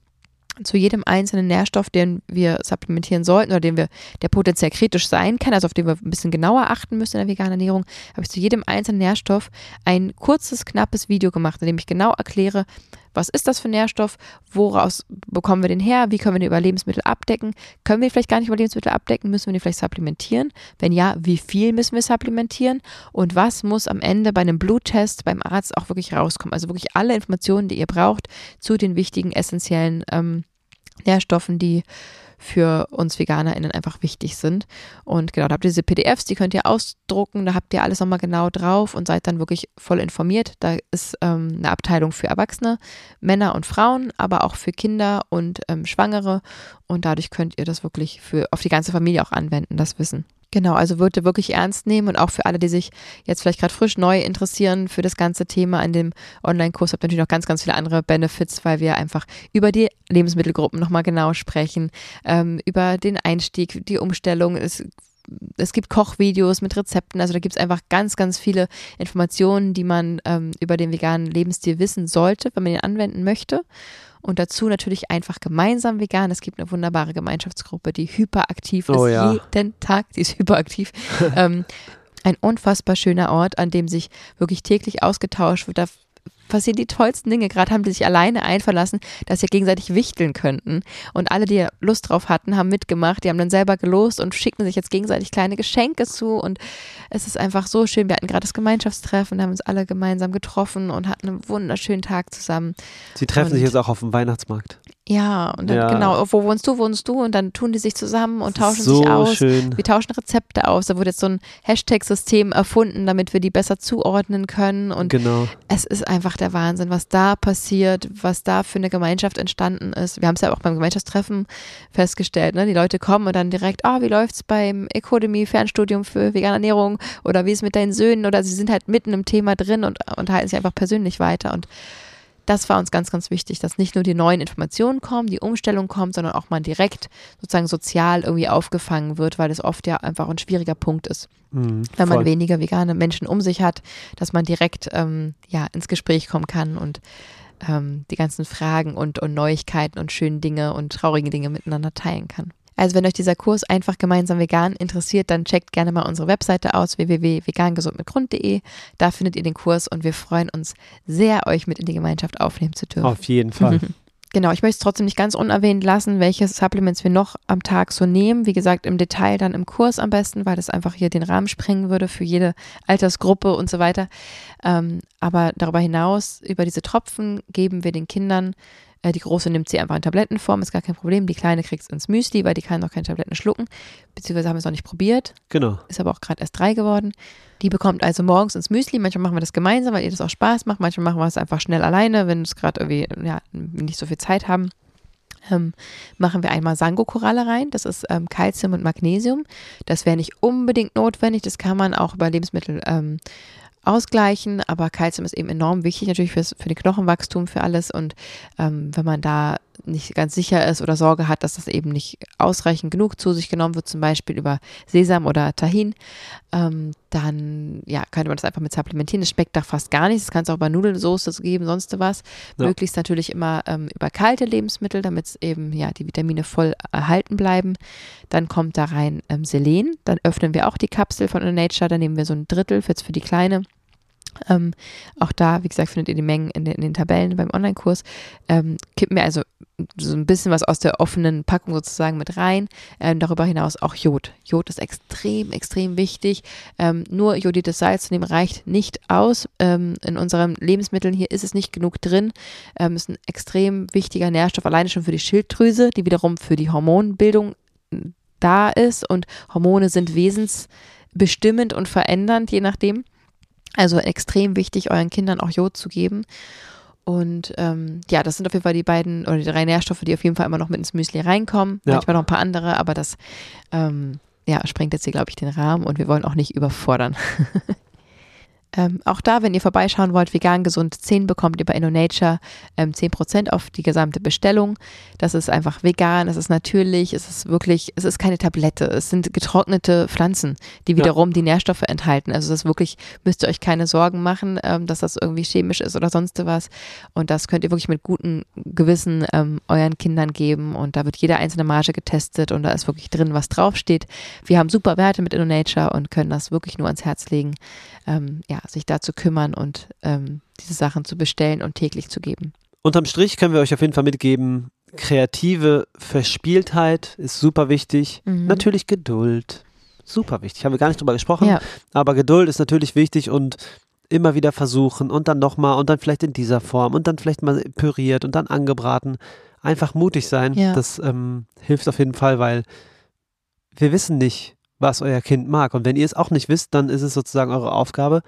zu jedem einzelnen Nährstoff, den wir supplementieren sollten oder den wir, der potenziell kritisch sein kann, also auf den wir ein bisschen genauer achten müssen in der veganen Ernährung, habe ich zu jedem einzelnen Nährstoff ein kurzes, knappes Video gemacht, in dem ich genau erkläre, was ist das für ein Nährstoff? Woraus bekommen wir den her? Wie können wir den über Lebensmittel abdecken? Können wir ihn vielleicht gar nicht über Lebensmittel abdecken? Müssen wir den vielleicht supplementieren? Wenn ja, wie viel müssen wir supplementieren? Und was muss am Ende bei einem Bluttest beim Arzt auch wirklich rauskommen? Also wirklich alle Informationen, die ihr braucht zu den wichtigen, essentiellen ähm, Nährstoffen, die für uns VeganerInnen einfach wichtig sind. Und genau, da habt ihr diese PDFs, die könnt ihr ausdrucken, da habt ihr alles nochmal genau drauf und seid dann wirklich voll informiert. Da ist ähm, eine Abteilung für Erwachsene, Männer und Frauen, aber auch für Kinder und ähm, Schwangere. Und dadurch könnt ihr das wirklich für auf die ganze Familie auch anwenden, das Wissen. Genau, also würde wirklich ernst nehmen und auch für alle, die sich jetzt vielleicht gerade frisch neu interessieren für das ganze Thema in dem Online-Kurs, habt natürlich noch ganz, ganz viele andere Benefits, weil wir einfach über die Lebensmittelgruppen nochmal genau sprechen, ähm, über den Einstieg, die Umstellung. Es, es gibt Kochvideos mit Rezepten, also da gibt es einfach ganz, ganz viele Informationen, die man ähm, über den veganen Lebensstil wissen sollte, wenn man ihn anwenden möchte. Und dazu natürlich einfach gemeinsam vegan. Es gibt eine wunderbare Gemeinschaftsgruppe, die hyperaktiv oh, ist. Ja. Jeden Tag, die ist hyperaktiv. ähm, ein unfassbar schöner Ort, an dem sich wirklich täglich ausgetauscht wird. Da passieren die tollsten Dinge. Gerade haben die sich alleine einverlassen, dass sie gegenseitig wichteln könnten. Und alle, die Lust drauf hatten, haben mitgemacht. Die haben dann selber gelost und schicken sich jetzt gegenseitig kleine Geschenke zu. Und es ist einfach so schön. Wir hatten gerade das Gemeinschaftstreffen, haben uns alle gemeinsam getroffen und hatten einen wunderschönen Tag zusammen. Sie treffen und sich jetzt auch auf dem Weihnachtsmarkt. Ja, und dann, ja. genau, wo wohnst du, wohnst du? Und dann tun die sich zusammen und tauschen so sich aus. Schön. Wir tauschen Rezepte aus. Da wurde jetzt so ein Hashtag-System erfunden, damit wir die besser zuordnen können. Und genau. es ist einfach der Wahnsinn, was da passiert, was da für eine Gemeinschaft entstanden ist. Wir haben es ja auch beim Gemeinschaftstreffen festgestellt. Ne? Die Leute kommen und dann direkt, ah, oh, wie läuft's beim Ecodemy Fernstudium für vegane Ernährung oder wie ist mit deinen Söhnen? Oder sie sind halt mitten im Thema drin und unterhalten sich einfach persönlich weiter. Und das war uns ganz, ganz wichtig, dass nicht nur die neuen Informationen kommen, die Umstellung kommt, sondern auch mal direkt sozusagen sozial irgendwie aufgefangen wird, weil das oft ja einfach ein schwieriger Punkt ist. Mhm, wenn man weniger vegane Menschen um sich hat, dass man direkt ähm, ja, ins Gespräch kommen kann und ähm, die ganzen Fragen und, und Neuigkeiten und schönen Dinge und traurige Dinge miteinander teilen kann. Also wenn euch dieser Kurs einfach gemeinsam vegan interessiert, dann checkt gerne mal unsere Webseite aus www.vegangesundmitgrund.de. Da findet ihr den Kurs und wir freuen uns sehr, euch mit in die Gemeinschaft aufnehmen zu dürfen. Auf jeden Fall. Genau, ich möchte es trotzdem nicht ganz unerwähnt lassen, welche Supplements wir noch am Tag so nehmen. Wie gesagt, im Detail dann im Kurs am besten, weil das einfach hier den Rahmen sprengen würde für jede Altersgruppe und so weiter. Ähm, aber darüber hinaus, über diese Tropfen geben wir den Kindern die große nimmt sie einfach in Tablettenform, ist gar kein Problem. Die kleine kriegt es ins Müsli, weil die kann noch keine Tabletten schlucken. Beziehungsweise haben wir es noch nicht probiert. Genau. Ist aber auch gerade erst drei geworden. Die bekommt also morgens ins Müsli. Manchmal machen wir das gemeinsam, weil ihr das auch Spaß macht. Manchmal machen wir es einfach schnell alleine, wenn wir es gerade irgendwie ja, nicht so viel Zeit haben. Ähm, machen wir einmal Sango-Koralle rein. Das ist ähm, Calcium und Magnesium. Das wäre nicht unbedingt notwendig. Das kann man auch über Lebensmittel ähm, ausgleichen, aber Kalzium ist eben enorm wichtig natürlich fürs, für den Knochenwachstum, für alles. Und ähm, wenn man da nicht ganz sicher ist oder Sorge hat, dass das eben nicht ausreichend genug zu sich genommen wird, zum Beispiel über Sesam oder Tahin, ähm, dann ja, könnte man das einfach mit supplementieren. Das schmeckt da fast gar nicht. Das kann es auch bei Nudelsoße geben, sonst was. Ja. Möglichst natürlich immer ähm, über kalte Lebensmittel, damit es eben ja die Vitamine voll erhalten bleiben. Dann kommt da rein ähm, Selen. Dann öffnen wir auch die Kapsel von Nature. Dann nehmen wir so ein Drittel jetzt für die kleine. Ähm, auch da, wie gesagt, findet ihr die Mengen in den, in den Tabellen beim Online-Kurs. Ähm, kippen wir also so ein bisschen was aus der offenen Packung sozusagen mit rein. Ähm, darüber hinaus auch Jod. Jod ist extrem, extrem wichtig. Ähm, nur jodiertes Salz zu nehmen reicht nicht aus. Ähm, in unseren Lebensmitteln hier ist es nicht genug drin. Ähm, ist ein extrem wichtiger Nährstoff, alleine schon für die Schilddrüse, die wiederum für die Hormonbildung da ist. Und Hormone sind wesensbestimmend und verändernd, je nachdem. Also extrem wichtig, euren Kindern auch Jod zu geben. Und ähm, ja, das sind auf jeden Fall die beiden oder die drei Nährstoffe, die auf jeden Fall immer noch mit ins Müsli reinkommen. Ja. Manchmal noch ein paar andere, aber das ähm, ja, sprengt jetzt hier, glaube ich, den Rahmen und wir wollen auch nicht überfordern. Ähm, auch da, wenn ihr vorbeischauen wollt, vegan gesund 10 bekommt ihr bei InnoNature ähm, 10% auf die gesamte Bestellung. Das ist einfach vegan, es ist natürlich, es ist wirklich, es ist keine Tablette, es sind getrocknete Pflanzen, die wiederum ja. die Nährstoffe enthalten. Also das wirklich, müsst ihr euch keine Sorgen machen, ähm, dass das irgendwie chemisch ist oder sonst was. Und das könnt ihr wirklich mit gutem Gewissen ähm, euren Kindern geben und da wird jede einzelne Marge getestet und da ist wirklich drin, was draufsteht. Wir haben super Werte mit InnoNature und können das wirklich nur ans Herz legen. Ähm, ja, sich da zu kümmern und ähm, diese Sachen zu bestellen und täglich zu geben. Unterm Strich können wir euch auf jeden Fall mitgeben, kreative Verspieltheit ist super wichtig. Mhm. Natürlich Geduld. Super wichtig. Haben wir gar nicht drüber gesprochen. Ja. Aber Geduld ist natürlich wichtig und immer wieder versuchen und dann nochmal und dann vielleicht in dieser Form und dann vielleicht mal püriert und dann angebraten. Einfach mutig sein. Ja. Das ähm, hilft auf jeden Fall, weil wir wissen nicht, was euer Kind mag. Und wenn ihr es auch nicht wisst, dann ist es sozusagen eure Aufgabe,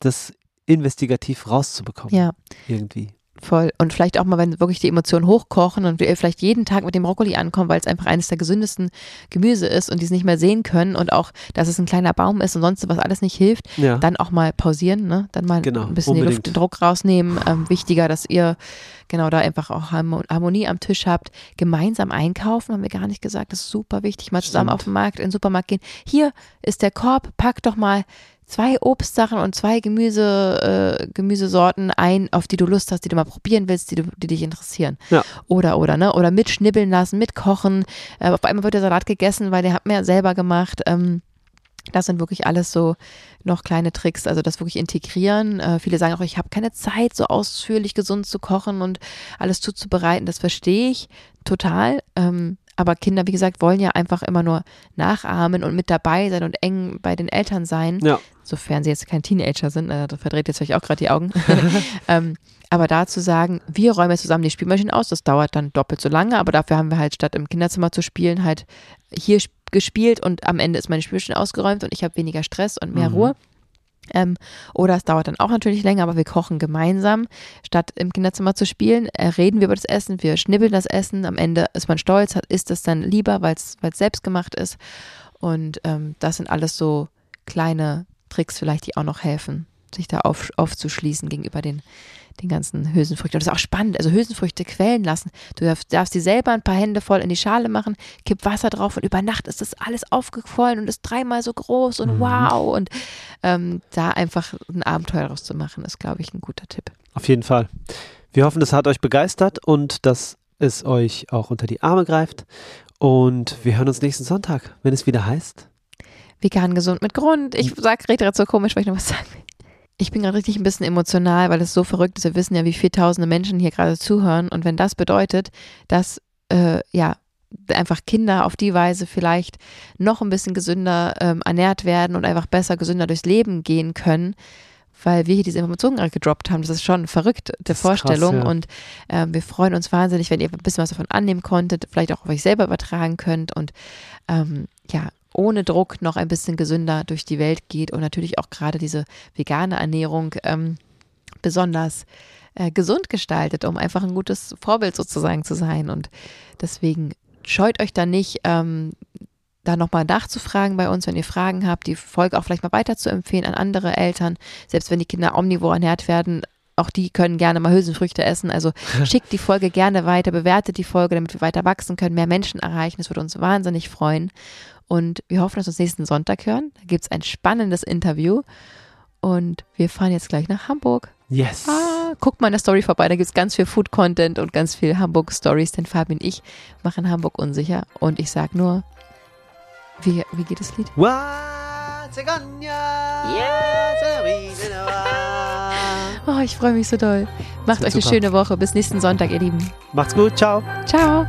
das investigativ rauszubekommen. Ja. Irgendwie. Voll. Und vielleicht auch mal, wenn wirklich die Emotionen hochkochen und wir vielleicht jeden Tag mit dem Brokkoli ankommen, weil es einfach eines der gesündesten Gemüse ist und die es nicht mehr sehen können und auch, dass es ein kleiner Baum ist und sonst was alles nicht hilft, ja. dann auch mal pausieren, ne? Dann mal genau, ein bisschen unbedingt. den Druck rausnehmen. Ähm, wichtiger, dass ihr genau da einfach auch Harmonie am Tisch habt. Gemeinsam einkaufen, haben wir gar nicht gesagt, das ist super wichtig. Mal zusammen Stimmt. auf den Markt, in den Supermarkt gehen. Hier ist der Korb, pack doch mal zwei Obstsachen und zwei Gemüse, äh, Gemüsesorten ein, auf die du Lust hast, die du mal probieren willst, die, du, die dich interessieren. Ja. Oder, oder, ne? Oder mitschnibbeln lassen, mitkochen. Äh, auf einmal wird der Salat gegessen, weil der hat mir selber gemacht. Ähm, das sind wirklich alles so noch kleine Tricks, also das wirklich integrieren. Äh, viele sagen auch, ich habe keine Zeit, so ausführlich gesund zu kochen und alles zuzubereiten. Das verstehe ich total. Ähm, aber Kinder, wie gesagt, wollen ja einfach immer nur nachahmen und mit dabei sein und eng bei den Eltern sein. Ja. Sofern sie jetzt kein Teenager sind, äh, da verdreht jetzt vielleicht auch gerade die Augen. ähm, aber da zu sagen, wir räumen jetzt zusammen die Spielmaschine aus, das dauert dann doppelt so lange, aber dafür haben wir halt statt im Kinderzimmer zu spielen, halt hier gespielt und am Ende ist meine Spielmaschine ausgeräumt und ich habe weniger Stress und mehr mhm. Ruhe. Ähm, oder es dauert dann auch natürlich länger, aber wir kochen gemeinsam. Statt im Kinderzimmer zu spielen, äh, reden wir über das Essen, wir schnibbeln das Essen. Am Ende ist man stolz, hat, isst es dann lieber, weil es selbst gemacht ist. Und ähm, das sind alles so kleine Tricks vielleicht, die auch noch helfen, sich da auf, aufzuschließen gegenüber den den ganzen Hülsenfrüchten. Und das ist auch spannend. Also Hülsenfrüchte quellen lassen. Du darfst, darfst die selber ein paar Hände voll in die Schale machen, kipp Wasser drauf und über Nacht ist das alles aufgequollen und ist dreimal so groß und mhm. wow. Und ähm, da einfach ein Abenteuer daraus zu machen, ist, glaube ich, ein guter Tipp. Auf jeden Fall. Wir hoffen, das hat euch begeistert und dass es euch auch unter die Arme greift. Und wir hören uns nächsten Sonntag, wenn es wieder heißt. Vegan gesund mit Grund. Ich sage, rede gerade so komisch, weil ich noch was sagen will ich bin gerade richtig ein bisschen emotional, weil es so verrückt ist. Wir wissen ja, wie viele tausende Menschen hier gerade zuhören. Und wenn das bedeutet, dass äh, ja einfach Kinder auf die Weise vielleicht noch ein bisschen gesünder ähm, ernährt werden und einfach besser gesünder durchs Leben gehen können, weil wir hier diese Informationen gerade gedroppt haben. Das ist schon verrückt, der Vorstellung. Krass, ja. Und äh, wir freuen uns wahnsinnig, wenn ihr ein bisschen was davon annehmen konntet, vielleicht auch auf euch selber übertragen könnt und ähm, ja, ohne Druck noch ein bisschen gesünder durch die Welt geht und natürlich auch gerade diese vegane Ernährung ähm, besonders äh, gesund gestaltet, um einfach ein gutes Vorbild sozusagen zu sein. Und deswegen scheut euch da nicht, ähm, da nochmal nachzufragen bei uns, wenn ihr Fragen habt, die Folge auch vielleicht mal weiter zu empfehlen an andere Eltern, selbst wenn die Kinder omnivor ernährt werden. Auch die können gerne mal Hülsenfrüchte essen. Also schickt die Folge gerne weiter, bewertet die Folge, damit wir weiter wachsen können, mehr Menschen erreichen. Das würde uns wahnsinnig freuen. Und wir hoffen, dass wir uns nächsten Sonntag hören. Da gibt es ein spannendes Interview. Und wir fahren jetzt gleich nach Hamburg. Yes. Ah, guckt mal in der Story vorbei, da gibt es ganz viel Food-Content und ganz viel Hamburg-Stories, denn Fabian und ich machen Hamburg unsicher. Und ich sag nur, wie, wie geht das Lied? Oh, ich freue mich so doll. Macht euch eine super. schöne Woche. Bis nächsten Sonntag, ihr Lieben. Macht's gut, ciao. Ciao.